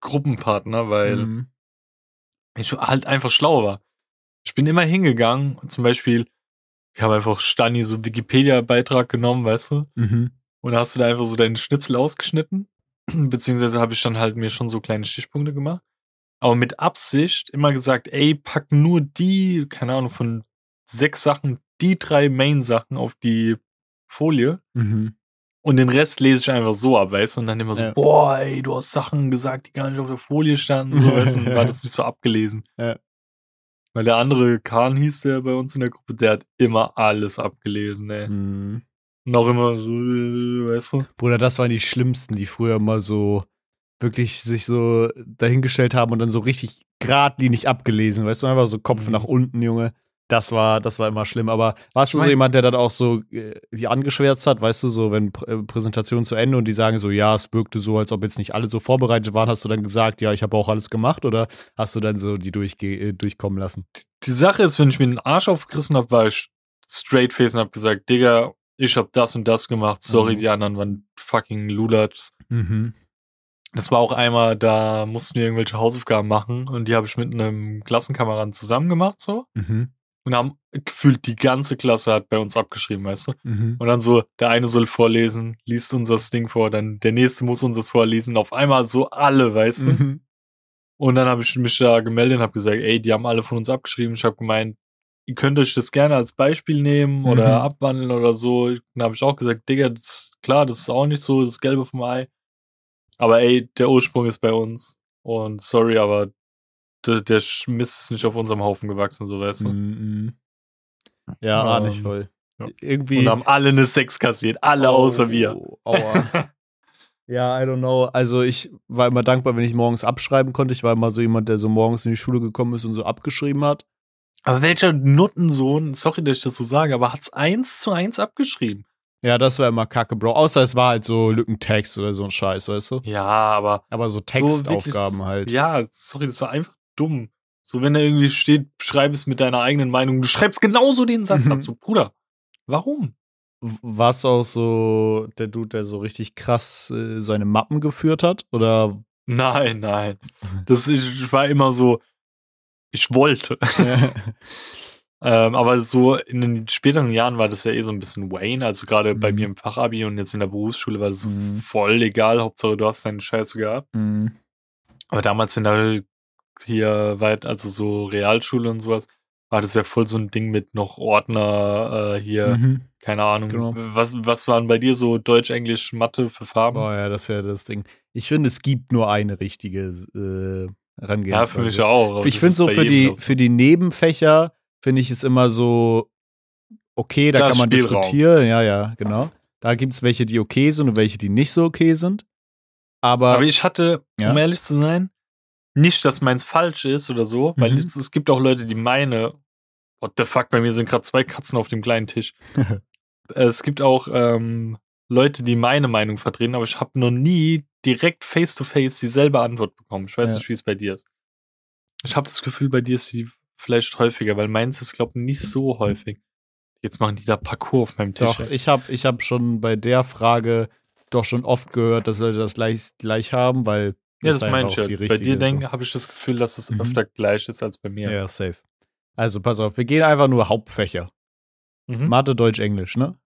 Gruppenpartner, weil mhm. ich halt einfach schlau war. Ich bin immer hingegangen und zum Beispiel, ich habe einfach Stani so Wikipedia-Beitrag genommen, weißt du? Mhm. Und da hast du da einfach so deinen Schnipsel ausgeschnitten Beziehungsweise habe ich dann halt mir schon so kleine Stichpunkte gemacht. Aber mit Absicht immer gesagt, ey, pack nur die, keine Ahnung, von sechs Sachen, die drei Main-Sachen auf die Folie. Mhm. Und den Rest lese ich einfach so ab, weißt du? Und dann immer so, ja. boah, ey, du hast Sachen gesagt, die gar nicht auf der Folie standen. So, weißt du? Und war das nicht so abgelesen. Ja. Weil der andere Kahn hieß der bei uns in der Gruppe, der hat immer alles abgelesen, ey. Mhm. Noch immer so, weißt du? Bruder, das waren die schlimmsten, die früher mal so wirklich sich so dahingestellt haben und dann so richtig geradlinig abgelesen, weißt du, einfach so Kopf mhm. nach unten, Junge. Das war, das war immer schlimm. Aber warst du so jemand, der dann auch so äh, die angeschwärzt hat, weißt du, so, wenn Pr äh, Präsentation zu Ende und die sagen so, ja, es wirkte so, als ob jetzt nicht alle so vorbereitet waren, hast du dann gesagt, ja, ich habe auch alles gemacht oder hast du dann so die durchge äh, durchkommen lassen? Die Sache ist, wenn ich mir den Arsch aufgerissen habe, war ich straight face und hab gesagt, Digga, ich habe das und das gemacht, sorry, mhm. die anderen waren fucking Lulats. Mhm. Das war auch einmal, da mussten wir irgendwelche Hausaufgaben machen und die habe ich mit einem Klassenkameraden zusammen gemacht, so. Mhm. und haben gefühlt die ganze Klasse hat bei uns abgeschrieben, weißt du? Mhm. Und dann so, der eine soll vorlesen, liest uns das Ding vor, dann der nächste muss uns das vorlesen. Auf einmal so alle, weißt du? Mhm. Und dann habe ich mich da gemeldet und habe gesagt, ey, die haben alle von uns abgeschrieben. Ich habe gemeint, ihr könnt euch das gerne als Beispiel nehmen oder Mhm. abwandeln oder so. Dann habe ich auch gesagt, Digga, das ist klar, das ist auch nicht so das Gelbe vom Ei. Aber ey, der Ursprung ist bei uns. Und sorry, aber der, der Mist ist nicht auf unserem Haufen gewachsen, so weißt du. Mhm. Ja, ahne ich Ähm, voll. ja. Irgendwie. Und haben alle eine Sex kassiert, alle außer wir. Oh, Aua. ja, I don't know. Also ich war immer dankbar, wenn ich morgens abschreiben konnte. Ich war immer so jemand, der so morgens in die Schule gekommen ist und so abgeschrieben hat. Aber welcher Nuttensohn, sorry, dass ich das so sage, aber hat's eins zu eins abgeschrieben? Ja, das war immer kacke, Bro. Außer es war halt so Lückentext oder so ein Scheiß, weißt du? Ja, aber Aber so so Textaufgaben wirklich- halt. Ja, sorry, das war einfach dumm. So, wenn da irgendwie steht, schreib es mit deiner eigenen Meinung, du schreibst genauso den Satz Mhm. ab. So, Bruder, warum? W- Warst du auch so der Dude, der so richtig krass äh, seine Mappen geführt hat? Oder Nein, nein. Das ich war immer so, ich wollte. ähm, aber so in den späteren Jahren war das ja eh so ein bisschen Wayne. Also gerade bei Mhm. mir im Fachabi und jetzt in der Berufsschule war das so Mhm. voll egal. Hauptsache, du hast deine Scheiße gehabt. Mhm. Aber damals in der hier weit, also so Realschule und sowas, war das ja voll so ein Ding mit noch Ordner äh, hier, Mhm. keine Ahnung. Genau. Was, was waren bei dir so Deutsch, Englisch, Mathe für Farben? Oh ja, das ist ja das Ding. Ich finde, es gibt nur eine richtige äh, ja, Herangehensweise. für mich auch. Ich finde so bei für die, ich. für die Nebenfächer finde ich es immer so okay, da Da kann man Spielraum. diskutieren. Ja, ja, genau. Da gibt es welche, die okay sind und welche, die nicht so okay sind. Aber, Aber ich hatte, Ja. um ehrlich zu sein, nicht, dass meins falsch ist oder so, weil Mhm. es, es gibt auch Leute, die meine, what the fuck, bei mir sind gerade zwei Katzen auf dem kleinen Tisch. es gibt auch ähm, Leute, die meine Meinung vertreten, aber ich habe noch nie direkt face-to-face dieselbe Antwort bekommen. Ich weiß Ja. nicht, wie es bei dir ist. Ich habe das Gefühl, bei dir ist die vielleicht häufiger, weil meins ist, glaube ich, nicht so häufig. Jetzt machen die da Parcours auf meinem Tisch. doch, ich habe ich hab schon bei der Frage doch schon oft gehört, dass Leute das gleich, gleich haben, weil ja, das ich auch ja. die Bei dir ist, denke habe ich das Gefühl, dass es Mhm. öfter gleich ist als bei so. mir. Ja, safe. Also pass auf, wir gehen einfach nur Hauptfächer. Mhm. Mathe, Deutsch, Englisch, ne?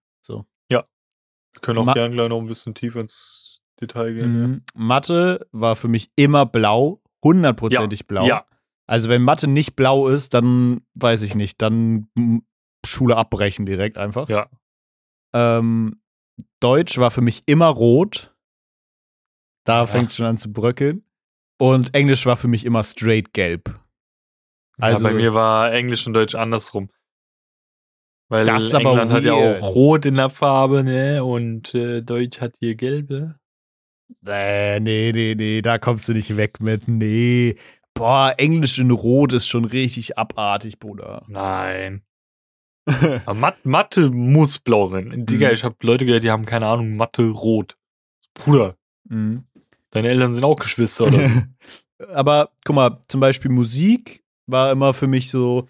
Wir können auch Ma- gern gleich noch ein bisschen tiefer ins Detail gehen. Mhm. Mathe war für mich immer blau, hundertprozentig blau. Ja, Also wenn Mathe nicht blau ist, dann weiß ich nicht, dann Schule abbrechen direkt einfach. Ja. Ähm, Deutsch war für mich immer rot. Da Ja. fängt es schon an zu bröckeln. Und Englisch war für mich immer straight gelb. Also Also- bei mir war Englisch und Deutsch andersrum. Weil Das England hat ja auch rot in der Farbe, ne? Und äh, Deutsch hat hier gelbe. Äh, nee, nee, nee, da kommst du nicht weg mit. Nee. Boah, Englisch in Rot ist schon richtig abartig, Bruder. Nein. Mat Mathe muss blau sein. Digga, Mhm. ich habe Leute gehört, die haben keine Ahnung, Mathe rot. Bruder, Mhm. deine Eltern sind auch Geschwister oder. Aber guck mal, zum Beispiel Musik war immer für mich so,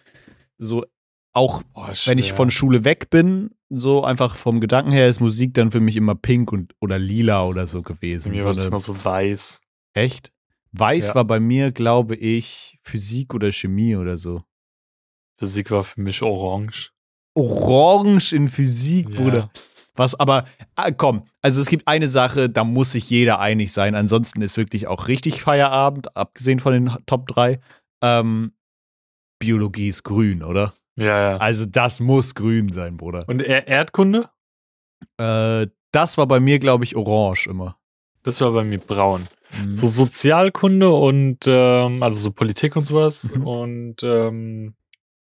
so auch Boah, wenn ich von Schule weg bin, so einfach vom Gedanken her ist Musik dann für mich immer pink und oder lila oder so gewesen. mir So war eine, immer so weiß. echt? Weiß Ja. war bei mir, glaube ich, Physik oder Chemie oder so. Physik war für mich orange. Orange in Physik, Ja. Bruder. Was aber, ah, komm, also es gibt eine Sache, da muss sich jeder einig sein. Ansonsten ist wirklich auch richtig Feierabend, abgesehen von den Top 3. Ähm, Biologie ist grün, oder? Ja, ja. Also das muss grün sein, Bruder. Und er Erdkunde? Äh, das war bei mir, glaube ich, orange immer. Das war bei mir braun. Mhm. So Sozialkunde und ähm, also so Politik und sowas Mhm. und ähm,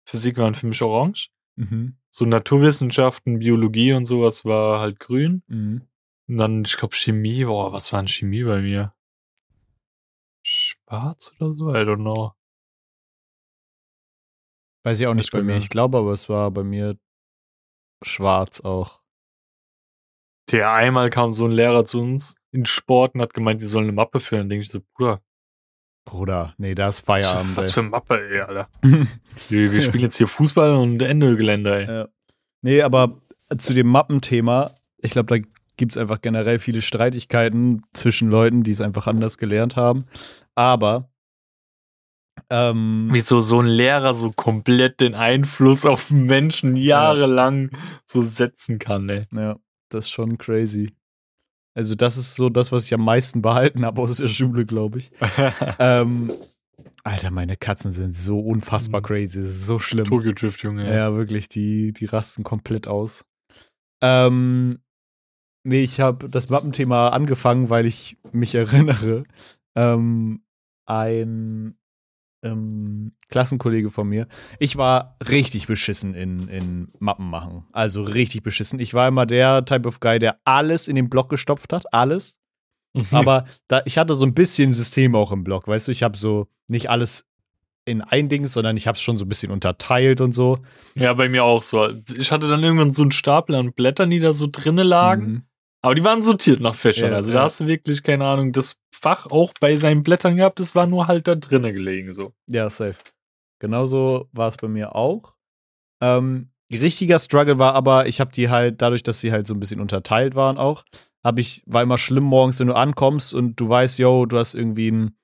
Physik waren für mich orange. Mhm. So Naturwissenschaften, Biologie und sowas war halt grün. Mhm. Und dann, ich glaube, Chemie, boah, was war denn Chemie bei mir? Schwarz oder so? I don't know. Weiß ich auch nicht Ich bei mir. Ich glaube, aber es war bei mir schwarz auch. Der einmal kam so ein Lehrer zu uns in Sport und hat gemeint, wir sollen eine Mappe führen. Dann denke ich so, Bruder, Bruder, nee, das ist was Feierabend. für, was für Mappe, ey, Alter. Wir, wir spielen jetzt hier Fußball und Ende Gelände, ey. Ja. Nee, aber zu dem Mappenthema, ich glaube, da gibt es einfach generell viele Streitigkeiten zwischen Leuten, die es einfach anders gelernt haben. Aber Ähm, Wieso so ein Lehrer so komplett den Einfluss auf Menschen jahrelang so setzen kann, ey. ja, das ist schon crazy. Also, das ist so das, was ich am meisten behalten habe aus der Schule, glaube ich. Ähm, Alter, meine Katzen sind so unfassbar Mhm. crazy. Das ist so schlimm. Tokyo Drift, Junge. Ja, wirklich, die, die rasten komplett aus. Ähm, nee, ich habe das Mappenthema angefangen, weil ich mich erinnere, ähm, ein ähm, Klassenkollege von mir, ich war richtig beschissen in, in Mappen machen. Also richtig beschissen. Ich war immer der Type of Guy, der alles in den Block gestopft hat, alles. Mhm. Aber da, ich hatte so ein bisschen System auch im Block, weißt du, ich habe so nicht alles in ein Ding, sondern ich habe es schon so ein bisschen unterteilt und so. Ja, bei mir auch so. Ich hatte dann irgendwann so einen Stapel an Blättern, die da so drinnen lagen. Mhm. Aber die waren sortiert nach Fächern. Ja, also ja. da hast du wirklich, keine Ahnung, das Fach auch bei seinen Blättern gehabt. Das war nur halt da drinnen gelegen, so. Ja, safe. Genauso war es bei mir auch. Ähm, richtiger Struggle war aber, ich habe die halt, dadurch, dass sie halt so ein bisschen unterteilt waren auch, habe ich, war immer schlimm morgens, wenn du ankommst und du weißt, yo, du hast irgendwie ein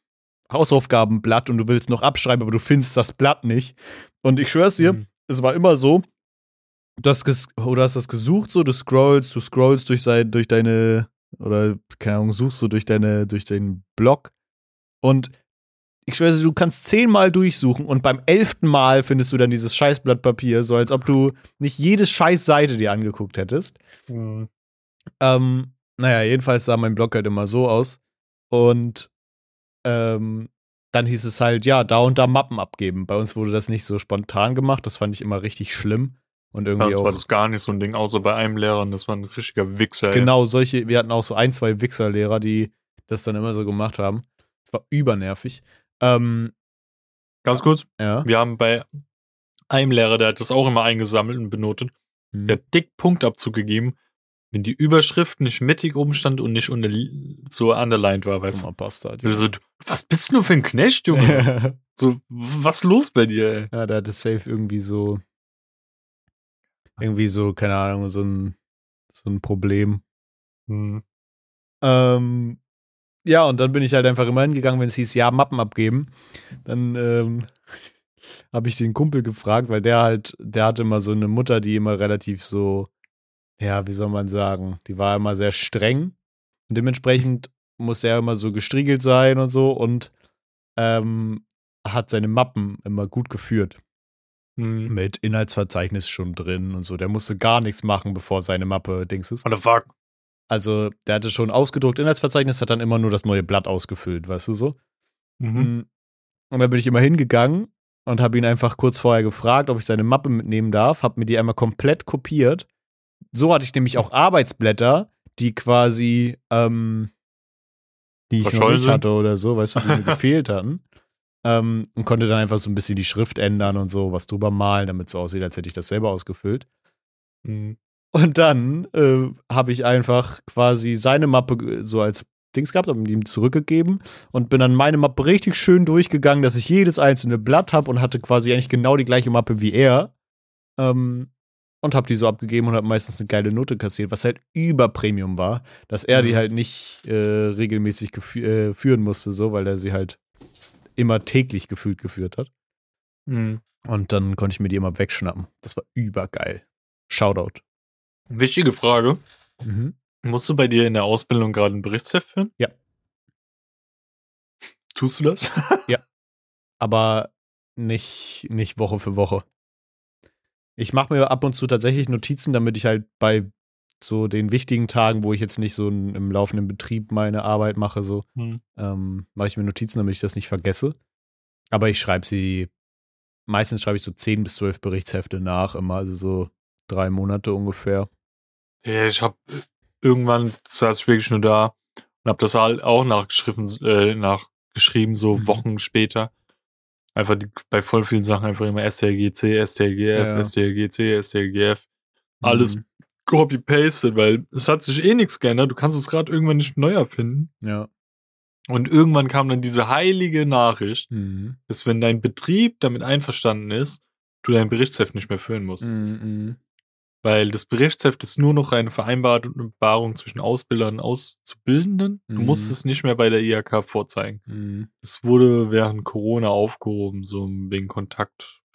Hausaufgabenblatt und du willst noch abschreiben, aber du findest das Blatt nicht. Und ich schwör's dir, Mhm. es war immer so, du hast, ges du hast das gesucht, so, du scrollst, du scrollst durch, sein, durch deine, oder keine Ahnung, suchst du durch deine, durch deinen Blog und ich schwöre, du kannst zehnmal durchsuchen und beim elften Mal findest du dann dieses Scheißblatt Papier, so als ob du nicht jede Scheißseite dir angeguckt hättest. Mhm. Ähm, naja, jedenfalls sah mein Blog halt immer so aus. Und ähm, dann hieß es halt, ja, da und da Mappen abgeben. Bei uns wurde das nicht so spontan gemacht. Das fand ich immer richtig schlimm. Und Bei irgendwie uns war das gar nicht so ein Ding, außer bei einem Lehrer. und Das war ein richtiger Wichser. ey. Genau, solche, wir hatten auch so ein, zwei Wichserlehrer, die das dann immer so gemacht haben. Das war übernervig. Ähm, Ganz kurz. ja. Wir haben bei einem Lehrer, der hat das auch immer eingesammelt und benotet. Hm. Der hat dick Punktabzug gegeben, wenn die Überschrift nicht mittig oben stand und nicht unter, so underlined war, weißt du. Dummer Bastard. Also, so, du, was bist du für ein Knecht, Junge? ja, so, was los bei dir, ey? der hatte safe irgendwie so. Irgendwie so, keine Ahnung, so ein, so ein Problem. Hm. Ähm, ja, und dann bin ich halt einfach immer hingegangen, wenn es hieß, ja, Mappen abgeben. Dann ähm, habe ich den Kumpel gefragt, weil der halt, der hatte immer so eine Mutter, die immer relativ so, ja, wie soll man sagen, die war immer sehr streng. Und dementsprechend muss er immer so gestriegelt sein und so und ähm, hat seine Mappen immer gut geführt. Hm. Mit Inhaltsverzeichnis schon drin und so. Der musste gar nichts machen, bevor seine Mappe Dings ist. What the fuck? Also, der hatte schon ausgedruckt Inhaltsverzeichnis, hat dann immer nur das neue Blatt ausgefüllt, weißt du so? Mhm. Mhm. Und dann bin ich immer hingegangen und habe ihn einfach kurz vorher gefragt, ob ich seine Mappe mitnehmen darf, habe mir die einmal komplett kopiert. So hatte ich nämlich auch Arbeitsblätter, die quasi, ähm, die ich noch nicht hatte oder so, weißt du, die mir gefehlt hatten. Ähm, und konnte dann einfach so ein bisschen die Schrift ändern und so, was drüber malen, damit es so aussieht, als hätte ich das selber ausgefüllt. Mhm. Und dann äh, habe ich einfach quasi seine Mappe so als Dings gehabt, habe ihm zurückgegeben und bin dann meine Mappe richtig schön durchgegangen, dass ich jedes einzelne Blatt habe und hatte quasi eigentlich genau die gleiche Mappe wie er. Ähm, und habe die so abgegeben und habe meistens eine geile Note kassiert, was halt über Premium war, dass er die Mhm. halt nicht äh, regelmäßig äh, führen musste, so, weil er sie halt immer täglich gefühlt geführt hat. Mhm. Und dann konnte ich mir die immer wegschnappen. Das war übergeil. Shoutout. Wichtige Frage. Mhm. Musst du bei dir in der Ausbildung gerade ein Berichtsheft führen? Ja. Tust du das? aber nicht, nicht Woche für Woche. Ich mache mir ab und zu tatsächlich Notizen, damit ich halt bei so den wichtigen Tagen, wo ich jetzt nicht so im laufenden Betrieb meine Arbeit mache, so, Hm. ähm, mache ich mir Notizen, damit ich das nicht vergesse. Aber ich schreibe sie, meistens schreibe ich so 10 bis 12 Berichtshefte nach, immer, also so drei Monate ungefähr. Ja, ich habe irgendwann saß ich wirklich nur da und habe das halt auch nachgeschrieben, äh, nachgeschrieben, so Mhm. Wochen später. Einfach die, bei voll vielen Sachen einfach immer STRGC, STRGF, Ja. STRGC, STRGF. Alles Mhm. Copy-pasted, weil es hat sich eh nichts geändert. Du kannst es gerade irgendwann nicht neu erfinden. Ja. Und irgendwann kam dann diese heilige Nachricht, Mhm. dass wenn dein Betrieb damit einverstanden ist, du dein Berichtsheft nicht mehr führen musst. Mhm. Weil das Berichtsheft ist nur noch eine Vereinbarung zwischen Ausbildern und Auszubildenden. Du musst Mhm. es nicht mehr bei der IHK vorzeigen. Mhm. Es wurde während Corona aufgehoben, so wegen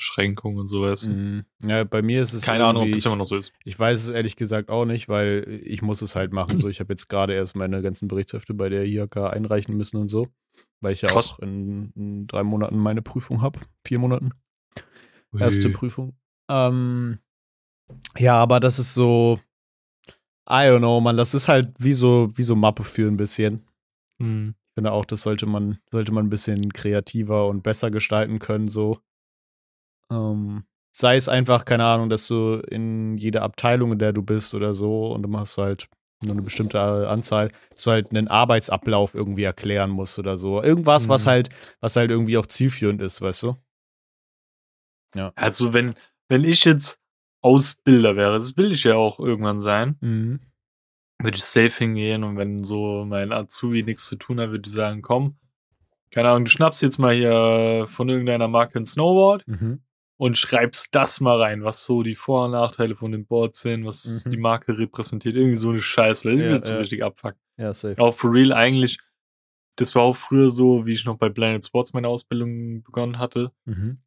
Kontaktbeschränkungen und sowas. Mhm. Ja, bei mir ist es Keine Ahnung, ob das immer noch so ist. Ich weiß es ehrlich gesagt auch nicht, weil ich muss es halt machen. So, ich habe jetzt gerade erst meine ganzen Berichtshefte bei der IHK einreichen müssen und so, weil ich ja Krass. auch in, in drei Monaten meine Prüfung habe. Vier Monaten. Erste Ui. Prüfung. Ähm, ja, aber das ist so, I don't know, man, das ist halt wie so, wie so Mappe für ein bisschen. Hm. Ich finde auch, das sollte man, sollte man ein bisschen kreativer und besser gestalten können, so. Ähm, sei es einfach, keine Ahnung, dass du in jeder Abteilung, in der du bist oder so, und du machst halt nur eine bestimmte Anzahl, dass du halt einen Arbeitsablauf irgendwie erklären musst oder so. Irgendwas, was Mhm. halt, was halt irgendwie auch zielführend ist, weißt du? Also wenn, wenn ich jetzt Ausbilder wäre, das will ich ja auch irgendwann sein, Mhm. würde ich safe hingehen und wenn so mein Azubi nichts zu tun hat, würde ich sagen, komm, keine Ahnung, du schnappst jetzt mal hier von irgendeiner Marke ein Snowboard Mhm. Und schreibst das mal rein, was so die Vor- und Nachteile von dem Board sind, was Mhm. die Marke repräsentiert, irgendwie so eine Scheiße, weil Ja, so ja. richtig abfuckt. Ja, safe. Auch for real eigentlich, das war auch früher so, wie ich noch bei Planet Sports meine Ausbildung begonnen hatte. Mhm.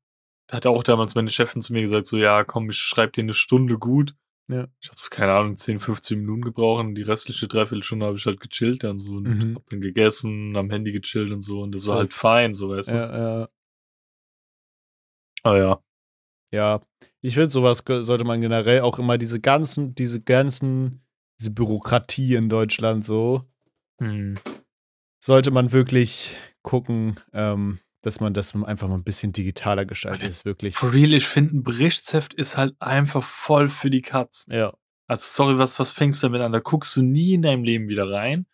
Da hat auch damals meine Chefin zu mir gesagt, so, ja, komm, ich schreib dir eine Stunde gut. Ja. Ich habe so, keine Ahnung, 10, 15 Minuten gebraucht und die restliche Dreiviertelstunde habe ich halt gechillt dann so und Mhm. hab dann gegessen, am Handy gechillt und so und das war Safe. halt fein, so, weißt du. Ja, ja. Ah ja. Ja, ich finde, sowas sollte man generell auch immer diese ganzen, diese ganzen, diese Bürokratie in Deutschland so, Hm. sollte man wirklich gucken, ähm, dass man das einfach mal ein bisschen digitaler gestaltet. ist wirklich. For real, ich finde, ein Berichtsheft ist halt einfach voll für die Katz. Ja, Also, sorry, was, was fängst du damit an? Da guckst du nie in deinem Leben wieder rein.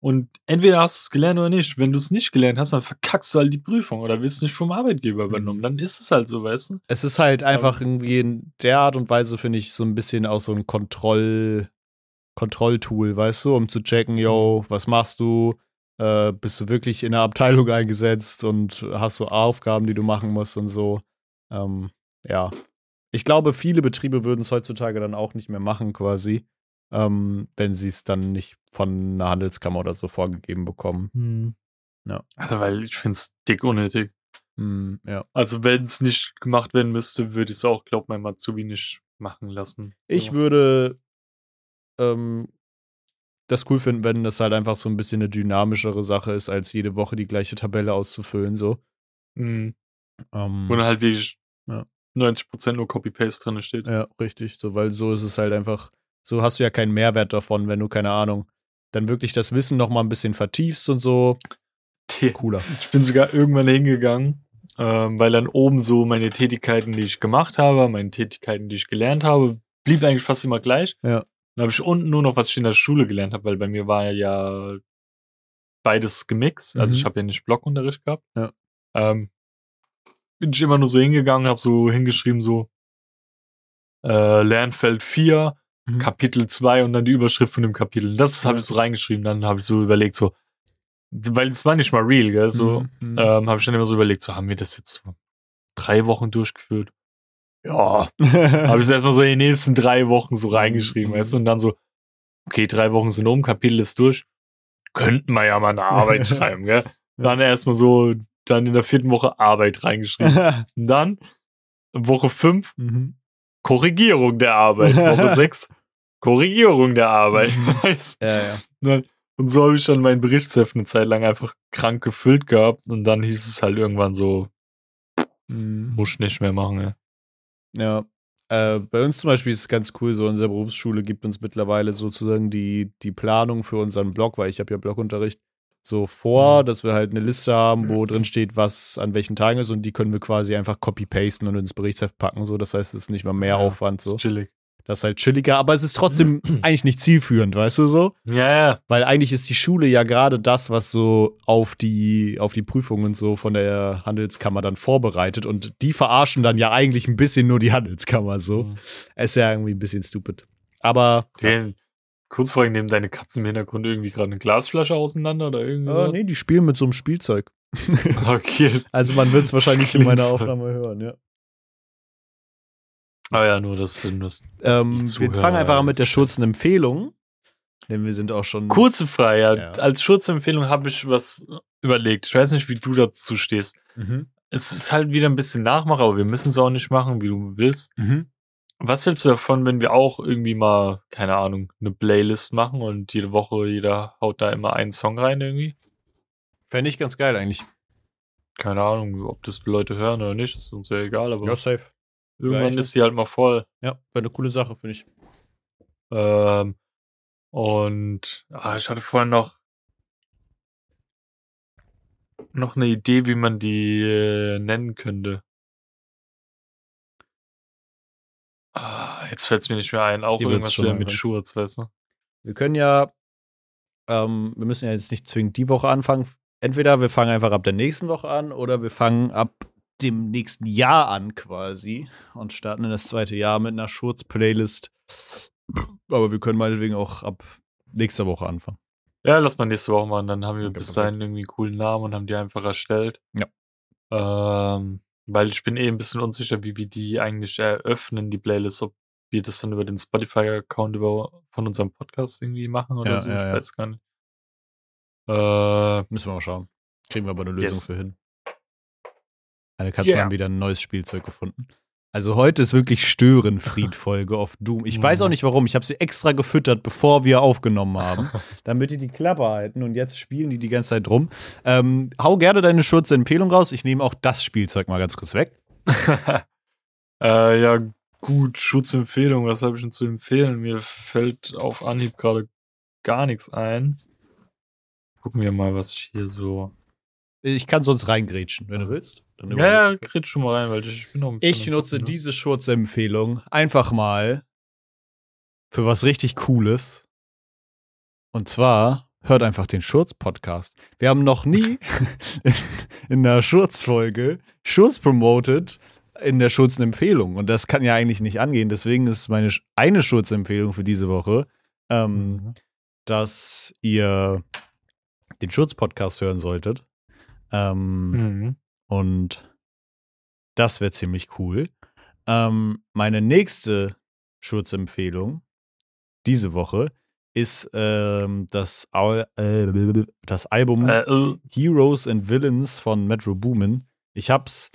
Und entweder hast du es gelernt oder nicht. Wenn du es nicht gelernt hast, dann verkackst du halt die Prüfung oder wirst nicht vom Arbeitgeber Mhm. übernommen. Dann ist es halt so, weißt du? es ist halt einfach irgendwie in der Art und Weise, finde ich, so ein bisschen auch so ein Kontroll, Kontrolltool, weißt du, um zu checken, yo, was machst du? Äh, bist du wirklich in der Abteilung eingesetzt und hast du Aufgaben, die du machen musst und so. Ähm, ja. Ich glaube, viele Betriebe würden es heutzutage dann auch nicht mehr machen, quasi, ähm, wenn sie es dann nicht von einer Handelskammer oder so vorgegeben bekommen. Ja. Also, weil ich finde es dick unnötig. Hm, ja. Also, wenn es nicht gemacht werden müsste, würde ich es auch, glaub mein Matsubi nicht machen lassen. Ich So. würde ähm, das cool finden, wenn das halt einfach so ein bisschen eine dynamischere Sache ist, als jede Woche die gleiche Tabelle auszufüllen. So. Mhm. Ähm, dann halt wirklich Ja. 90% nur Copy-Paste drin steht. ja, richtig. So, weil so ist es halt einfach, so hast du ja keinen Mehrwert davon, wenn du, keine Ahnung, dann wirklich das Wissen noch mal ein bisschen vertiefst und so. Cooler. Ich bin sogar irgendwann hingegangen, ähm, weil dann oben so meine Tätigkeiten, die ich gemacht habe, meine Tätigkeiten, die ich gelernt habe, blieb eigentlich fast immer gleich. Ja. Dann habe ich unten nur noch, was ich in der Schule gelernt habe, weil bei mir war ja beides gemixt. Also Mhm. ich habe ja nicht Blockunterricht gehabt. Ja. Ähm, bin ich immer nur so hingegangen, habe so hingeschrieben, so äh, Lernfeld 4, Mhm. Kapitel 2 und dann die Überschrift von dem Kapitel. Das habe ich so reingeschrieben. Dann habe ich so überlegt, so, weil es war nicht mal real, gell? So, Mhm, mhm. ähm, habe ich dann immer so überlegt, so haben wir das jetzt so drei Wochen durchgeführt? Ja, habe ich erstmal so in die nächsten drei Wochen so reingeschrieben, weißt du, und dann so, okay, drei Wochen sind um, Kapitel ist durch, könnten wir ja mal eine Arbeit schreiben, gell? Dann erstmal so, dann in der vierten Woche Arbeit reingeschrieben. Und dann Woche fünf mhm. Korrigierung der Arbeit. Woche sechs Korrigierung der Arbeit. Weißt Ja, ja. und so habe ich dann meinen Berichtsheft eine Zeit lang einfach krank gefüllt gehabt und dann hieß es halt irgendwann so, Mhm. muss ich nicht mehr machen, ja. Ja. Äh, bei uns zum Beispiel ist es ganz cool, so unsere Berufsschule gibt uns mittlerweile sozusagen die, die Planung für unseren Blog, weil ich habe ja Blogunterricht, so vor, Mhm. dass wir halt eine Liste haben, wo drin steht, was an welchen Tagen ist und die können wir quasi einfach copy-pasten und ins Berichtsheft packen. So, das heißt, es ist nicht mal mehr Ja, Aufwand. Ist So. chillig. Das ist halt chilliger, aber es ist trotzdem eigentlich nicht zielführend, weißt du so? Ja, ja. Weil eigentlich ist die Schule ja gerade das, was so auf die, auf die Prüfungen so von der Handelskammer dann vorbereitet. Und die verarschen dann ja eigentlich ein bisschen nur die Handelskammer so. Mhm. Ist ja irgendwie ein bisschen stupid. Aber. Den, kurz vorhin nehmen deine Katzen im Hintergrund irgendwie gerade eine Glasflasche auseinander oder irgendwie. Äh, nee, die spielen mit so einem Spielzeug. Okay. Also man wird es wahrscheinlich in meiner Aufnahme hören, ja. Ah ja, nur das, das Ähm, wir fangen einfach an mit der kurzen Empfehlung. Denn wir sind auch schon. Kurze Frage, ja. Ja. Als Schutzempfehlung habe ich was überlegt. Ich weiß nicht, wie du dazu stehst. Mhm. Es ist halt wieder ein bisschen Nachmacher, aber wir müssen es auch nicht machen, wie du willst. Mhm. Was hältst du davon, wenn wir auch irgendwie mal, keine Ahnung, eine Playlist machen und jede Woche jeder haut da immer einen Song rein irgendwie? Fände ich ganz geil eigentlich. Keine Ahnung, ob das Leute hören oder nicht, ist uns ja egal, aber Ja, safe. Irgendwann ich- ist die halt mal voll. Ja, wäre eine coole Sache, finde ich. Ähm, und ah, ich hatte vorhin noch noch eine Idee, wie man die äh, nennen könnte. Ah, jetzt fällt es mir nicht mehr ein. Auch Die irgendwas schon wieder mit. Schurz, weißt du? Wir können ja, ähm, wir müssen ja jetzt nicht zwingend die Woche anfangen. Entweder wir fangen einfach ab der nächsten Woche an oder wir fangen ab dem nächsten Jahr an quasi und starten in das zweite Jahr mit einer Schurz-Playlist. Aber wir können meinetwegen auch ab nächster Woche anfangen. Ja, lass mal nächste Woche machen. Dann haben wir Okay, bis perfekt. dahin irgendwie einen coolen Namen und haben die einfach erstellt. Ja. Ähm, weil ich bin eh ein bisschen unsicher, wie wir die eigentlich eröffnen, die Playlist, ob wir das dann über den Spotify-Account von unserem Podcast irgendwie machen oder Ja, so. ja, ich ja. weiß gar nicht. Äh, Müssen wir mal schauen. Kriegen wir aber eine Lösung Yes. für hin. Meine Katzen Yeah. haben wieder ein neues Spielzeug gefunden. Also heute ist wirklich Störenfried-Folge auf Doom. Ich weiß auch Mhm. nicht warum. Ich habe sie extra gefüttert, bevor wir aufgenommen haben, damit die die Klappe halten. Und jetzt spielen die die ganze Zeit rum. Ähm, hau gerne deine Schurzempfehlung raus. Ich nehme auch das Spielzeug mal ganz kurz weg. äh, ja, gut, Schutzempfehlung, was habe ich denn zu empfehlen? Mir fällt auf Anhieb gerade gar nichts ein. Gucken wir mal, was ich hier so. Ich kann sonst reingrätschen, wenn du willst. Ja, ja, kritsch schon mal rein, weil ich, bin noch ein bisschen Ich nutze Gucken, ne? diese Schurzempfehlung einfach mal für was richtig Cooles. Und zwar hört einfach den Schurz-Podcast. Wir haben noch nie in einer Schurz-Folge Schurz promoted in der Schurz-Empfehlung. Und das kann ja eigentlich nicht angehen. Deswegen ist meine eine Schurz-Empfehlung für diese Woche, ähm, Mhm. dass ihr den Schurz-Podcast hören solltet. Ähm, Mhm. und das wäre ziemlich cool. Ähm, meine nächste Schutzempfehlung diese Woche ist ähm, das, Au äh, das Album Äh, äh, Heroes and Villains von Metro Boomin. Ich hab's,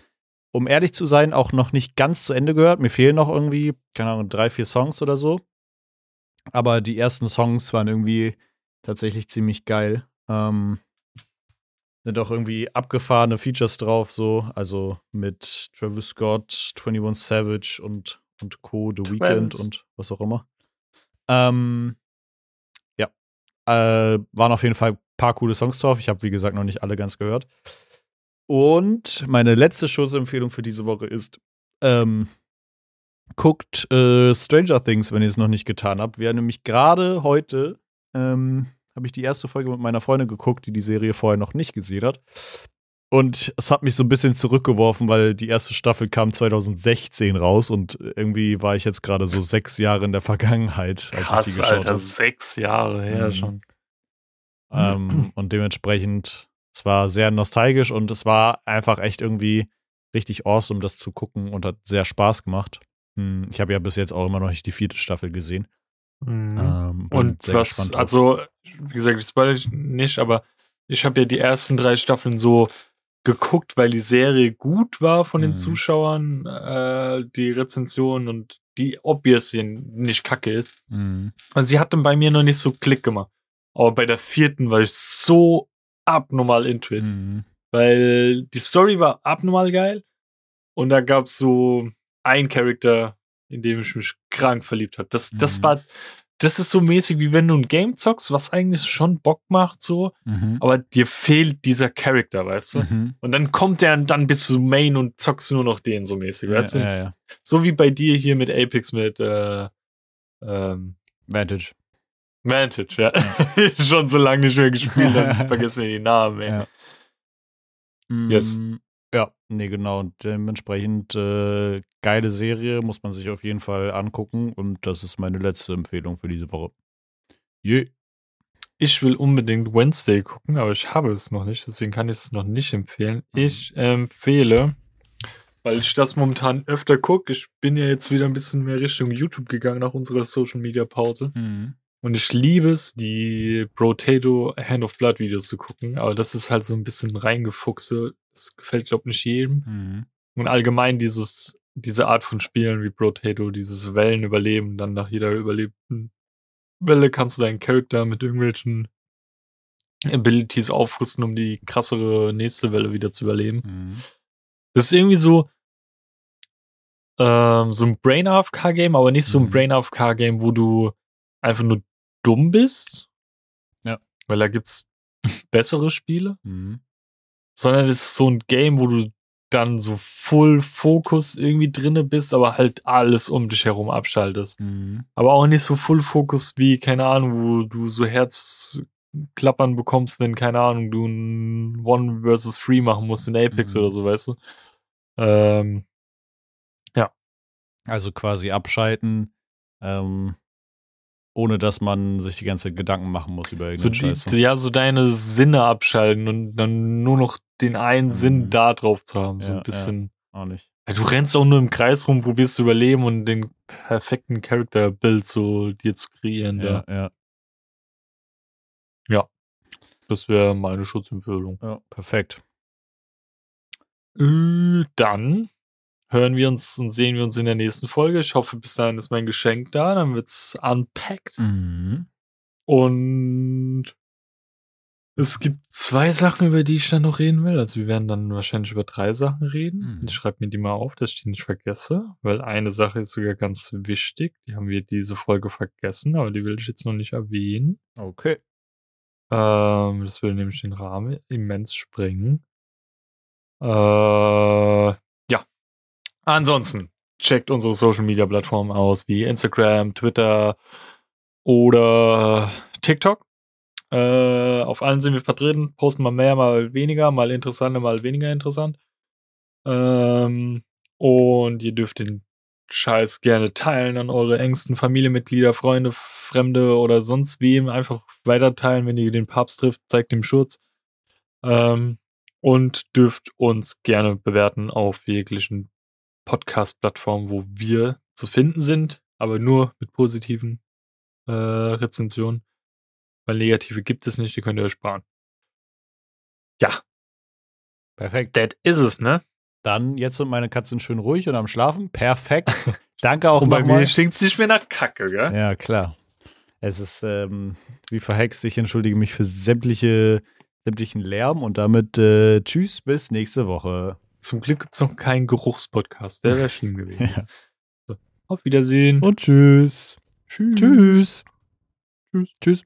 um ehrlich zu sein, auch noch nicht ganz zu Ende gehört. Mir fehlen noch irgendwie, keine Ahnung, drei, vier Songs oder so. Aber die ersten Songs waren irgendwie tatsächlich ziemlich geil. Ähm, sind auch irgendwie abgefahrene Features drauf, so, also mit Travis Scott, 21 Savage und, und Co., The Weeknd und was auch immer. Ähm, ja. Äh, waren auf jeden Fall ein paar coole Songs drauf. Ich habe, wie gesagt, noch nicht alle ganz gehört. Und meine letzte Schutzempfehlung für diese Woche ist, ähm, guckt äh, Stranger Things, wenn ihr es noch nicht getan habt. Wir haben nämlich gerade heute, ähm, habe ich die erste Folge mit meiner Freundin geguckt, die die Serie vorher noch nicht gesehen hat. Und es hat mich so ein bisschen zurückgeworfen, weil die erste Staffel kam 2016 raus und irgendwie war ich jetzt gerade so sechs Jahre in der Vergangenheit, als ich krass, die geschaut Alter, habe. sechs Jahre her Mhm. schon. Ähm, und dementsprechend, es war sehr nostalgisch und es war einfach echt irgendwie richtig awesome, das zu gucken und hat sehr Spaß gemacht. Hm, Ich habe ja bis jetzt auch immer noch nicht die vierte Staffel gesehen. Mhm. Ähm, Und was, also, wie gesagt, ich spoilere ich nicht, aber ich habe ja die ersten drei Staffeln so geguckt, weil die Serie gut war von den Mhm. Zuschauern, äh, die Rezension und die obviously nicht kacke ist. Mhm. Also sie hat dann bei mir noch nicht so Klick gemacht. Aber bei der vierten war ich so abnormal into it. Mhm. Weil die Story war abnormal geil. Und da gab es so einen Charakter, in dem ich mich krank verliebt habe. Das, das Mhm. war, das ist so mäßig, wie wenn du ein Game zockst, was eigentlich schon Bock macht, so, Mhm. aber dir fehlt dieser Charakter, weißt du? Mhm. Und dann kommt der und dann bist du Main und zockst nur noch den so mäßig, Ja, weißt du? ja, ja. So wie bei dir hier mit Apex mit äh, ähm, Vantage. Vantage, ja. Schon so lange nicht mehr gespielt, dann vergessen wir die Namen, ey. Ja. Yes. Ja, nee, genau. Und dementsprechend äh, geile Serie, muss man sich auf jeden Fall angucken. Und das ist meine letzte Empfehlung für diese Woche. Je. Ich will unbedingt Wednesday gucken, aber ich habe es noch nicht, deswegen kann ich es noch nicht empfehlen. Mhm. Ich empfehle weil ich das momentan öfter gucke. Ich bin ja jetzt wieder ein bisschen mehr Richtung YouTube gegangen nach unserer Social Media Pause. Mhm. Und ich liebe es, die Brotato Hand of Blood Videos zu gucken. Aber das ist halt so ein bisschen reingefuchse. Das gefällt, glaube ich, nicht jedem. Mhm. Und allgemein dieses, diese Art von Spielen wie Brotato, dieses Wellenüberleben, dann nach jeder überlebten Welle kannst du deinen Charakter mit irgendwelchen Abilities aufrüsten, um die krassere nächste Welle wieder zu überleben. Mhm. Das ist irgendwie so, ähm, so ein Brain AFK Game, aber nicht so ein Mhm. Brain AFK Game, wo du einfach nur dumm bist. Ja. Weil da gibt's bessere Spiele, Mhm. sondern es ist so ein Game, wo du dann so Full Focus irgendwie drinne bist, aber halt alles um dich herum abschaltest. Mhm. Aber auch nicht so Full Focus wie, keine Ahnung, wo du so Herzklappern bekommst, wenn, keine Ahnung, du ein One versus Three machen musst in Apex Mhm. oder so, weißt du? Ähm, Also quasi abschalten, ähm, ohne dass man sich die ganze Gedanken machen muss über so irgendeine die, Scheiße. ja, so deine Sinne abschalten und dann nur noch den einen Mhm. Sinn da drauf zu haben. So Ja, ein bisschen. Auch nicht. Ja, du rennst auch nur im Kreis rum, probierst zu überleben und den perfekten Charakterbild so dir zu kreieren. Ja, Ja. ja. Das wäre meine Schutzempfehlung. ja, perfekt. Äh, Dann hören wir uns und sehen wir uns in der nächsten Folge. Ich hoffe, bis dahin ist mein Geschenk da. Dann wird's unpacked. Mhm. Und es gibt zwei Sachen, über die ich dann noch reden will. Also wir werden dann wahrscheinlich über drei Sachen reden. Mhm. Ich schreibe mir die mal auf, dass ich die nicht vergesse, weil eine Sache ist sogar ganz wichtig. Die haben wir diese Folge vergessen, aber die will ich jetzt noch nicht erwähnen. Okay. Ähm, das würde nämlich den Rahmen immens sprengen. Äh. Ansonsten checkt unsere Social Media Plattformen aus wie Instagram, Twitter oder TikTok. Äh, auf allen sind wir vertreten, posten mal mehr, mal weniger, mal interessanter, mal weniger interessant. Ähm, und ihr dürft den Scheiß gerne teilen an eure engsten Familienmitglieder, Freunde, Fremde oder sonst wem. Einfach weiter teilen, wenn ihr den Papst trifft, zeigt dem Schutz. Ähm, und dürft uns gerne bewerten auf jeglichen Podcast-Plattformen, wo wir zu finden sind, aber nur mit positiven äh, Rezensionen. Weil negative gibt es nicht, die könnt ihr euch sparen. Ja, Perfekt. that is es, ne? Dann jetzt sind meine Katzen schön ruhig und am Schlafen. Perfekt. Danke auch Und bei mir stinkt's nicht mehr nach Kacke, gell? Ja, klar. Es ist ähm, wie verhext. Ich entschuldige mich für sämtliche, sämtlichen Lärm und damit äh, tschüss bis nächste Woche. Zum Glück gibt's noch keinen Geruchspodcast. Der wäre schlimm gewesen. Ja. Auf Wiedersehen. Und tschüss. tschüss. Tschüss. Tschüss. Tschüss.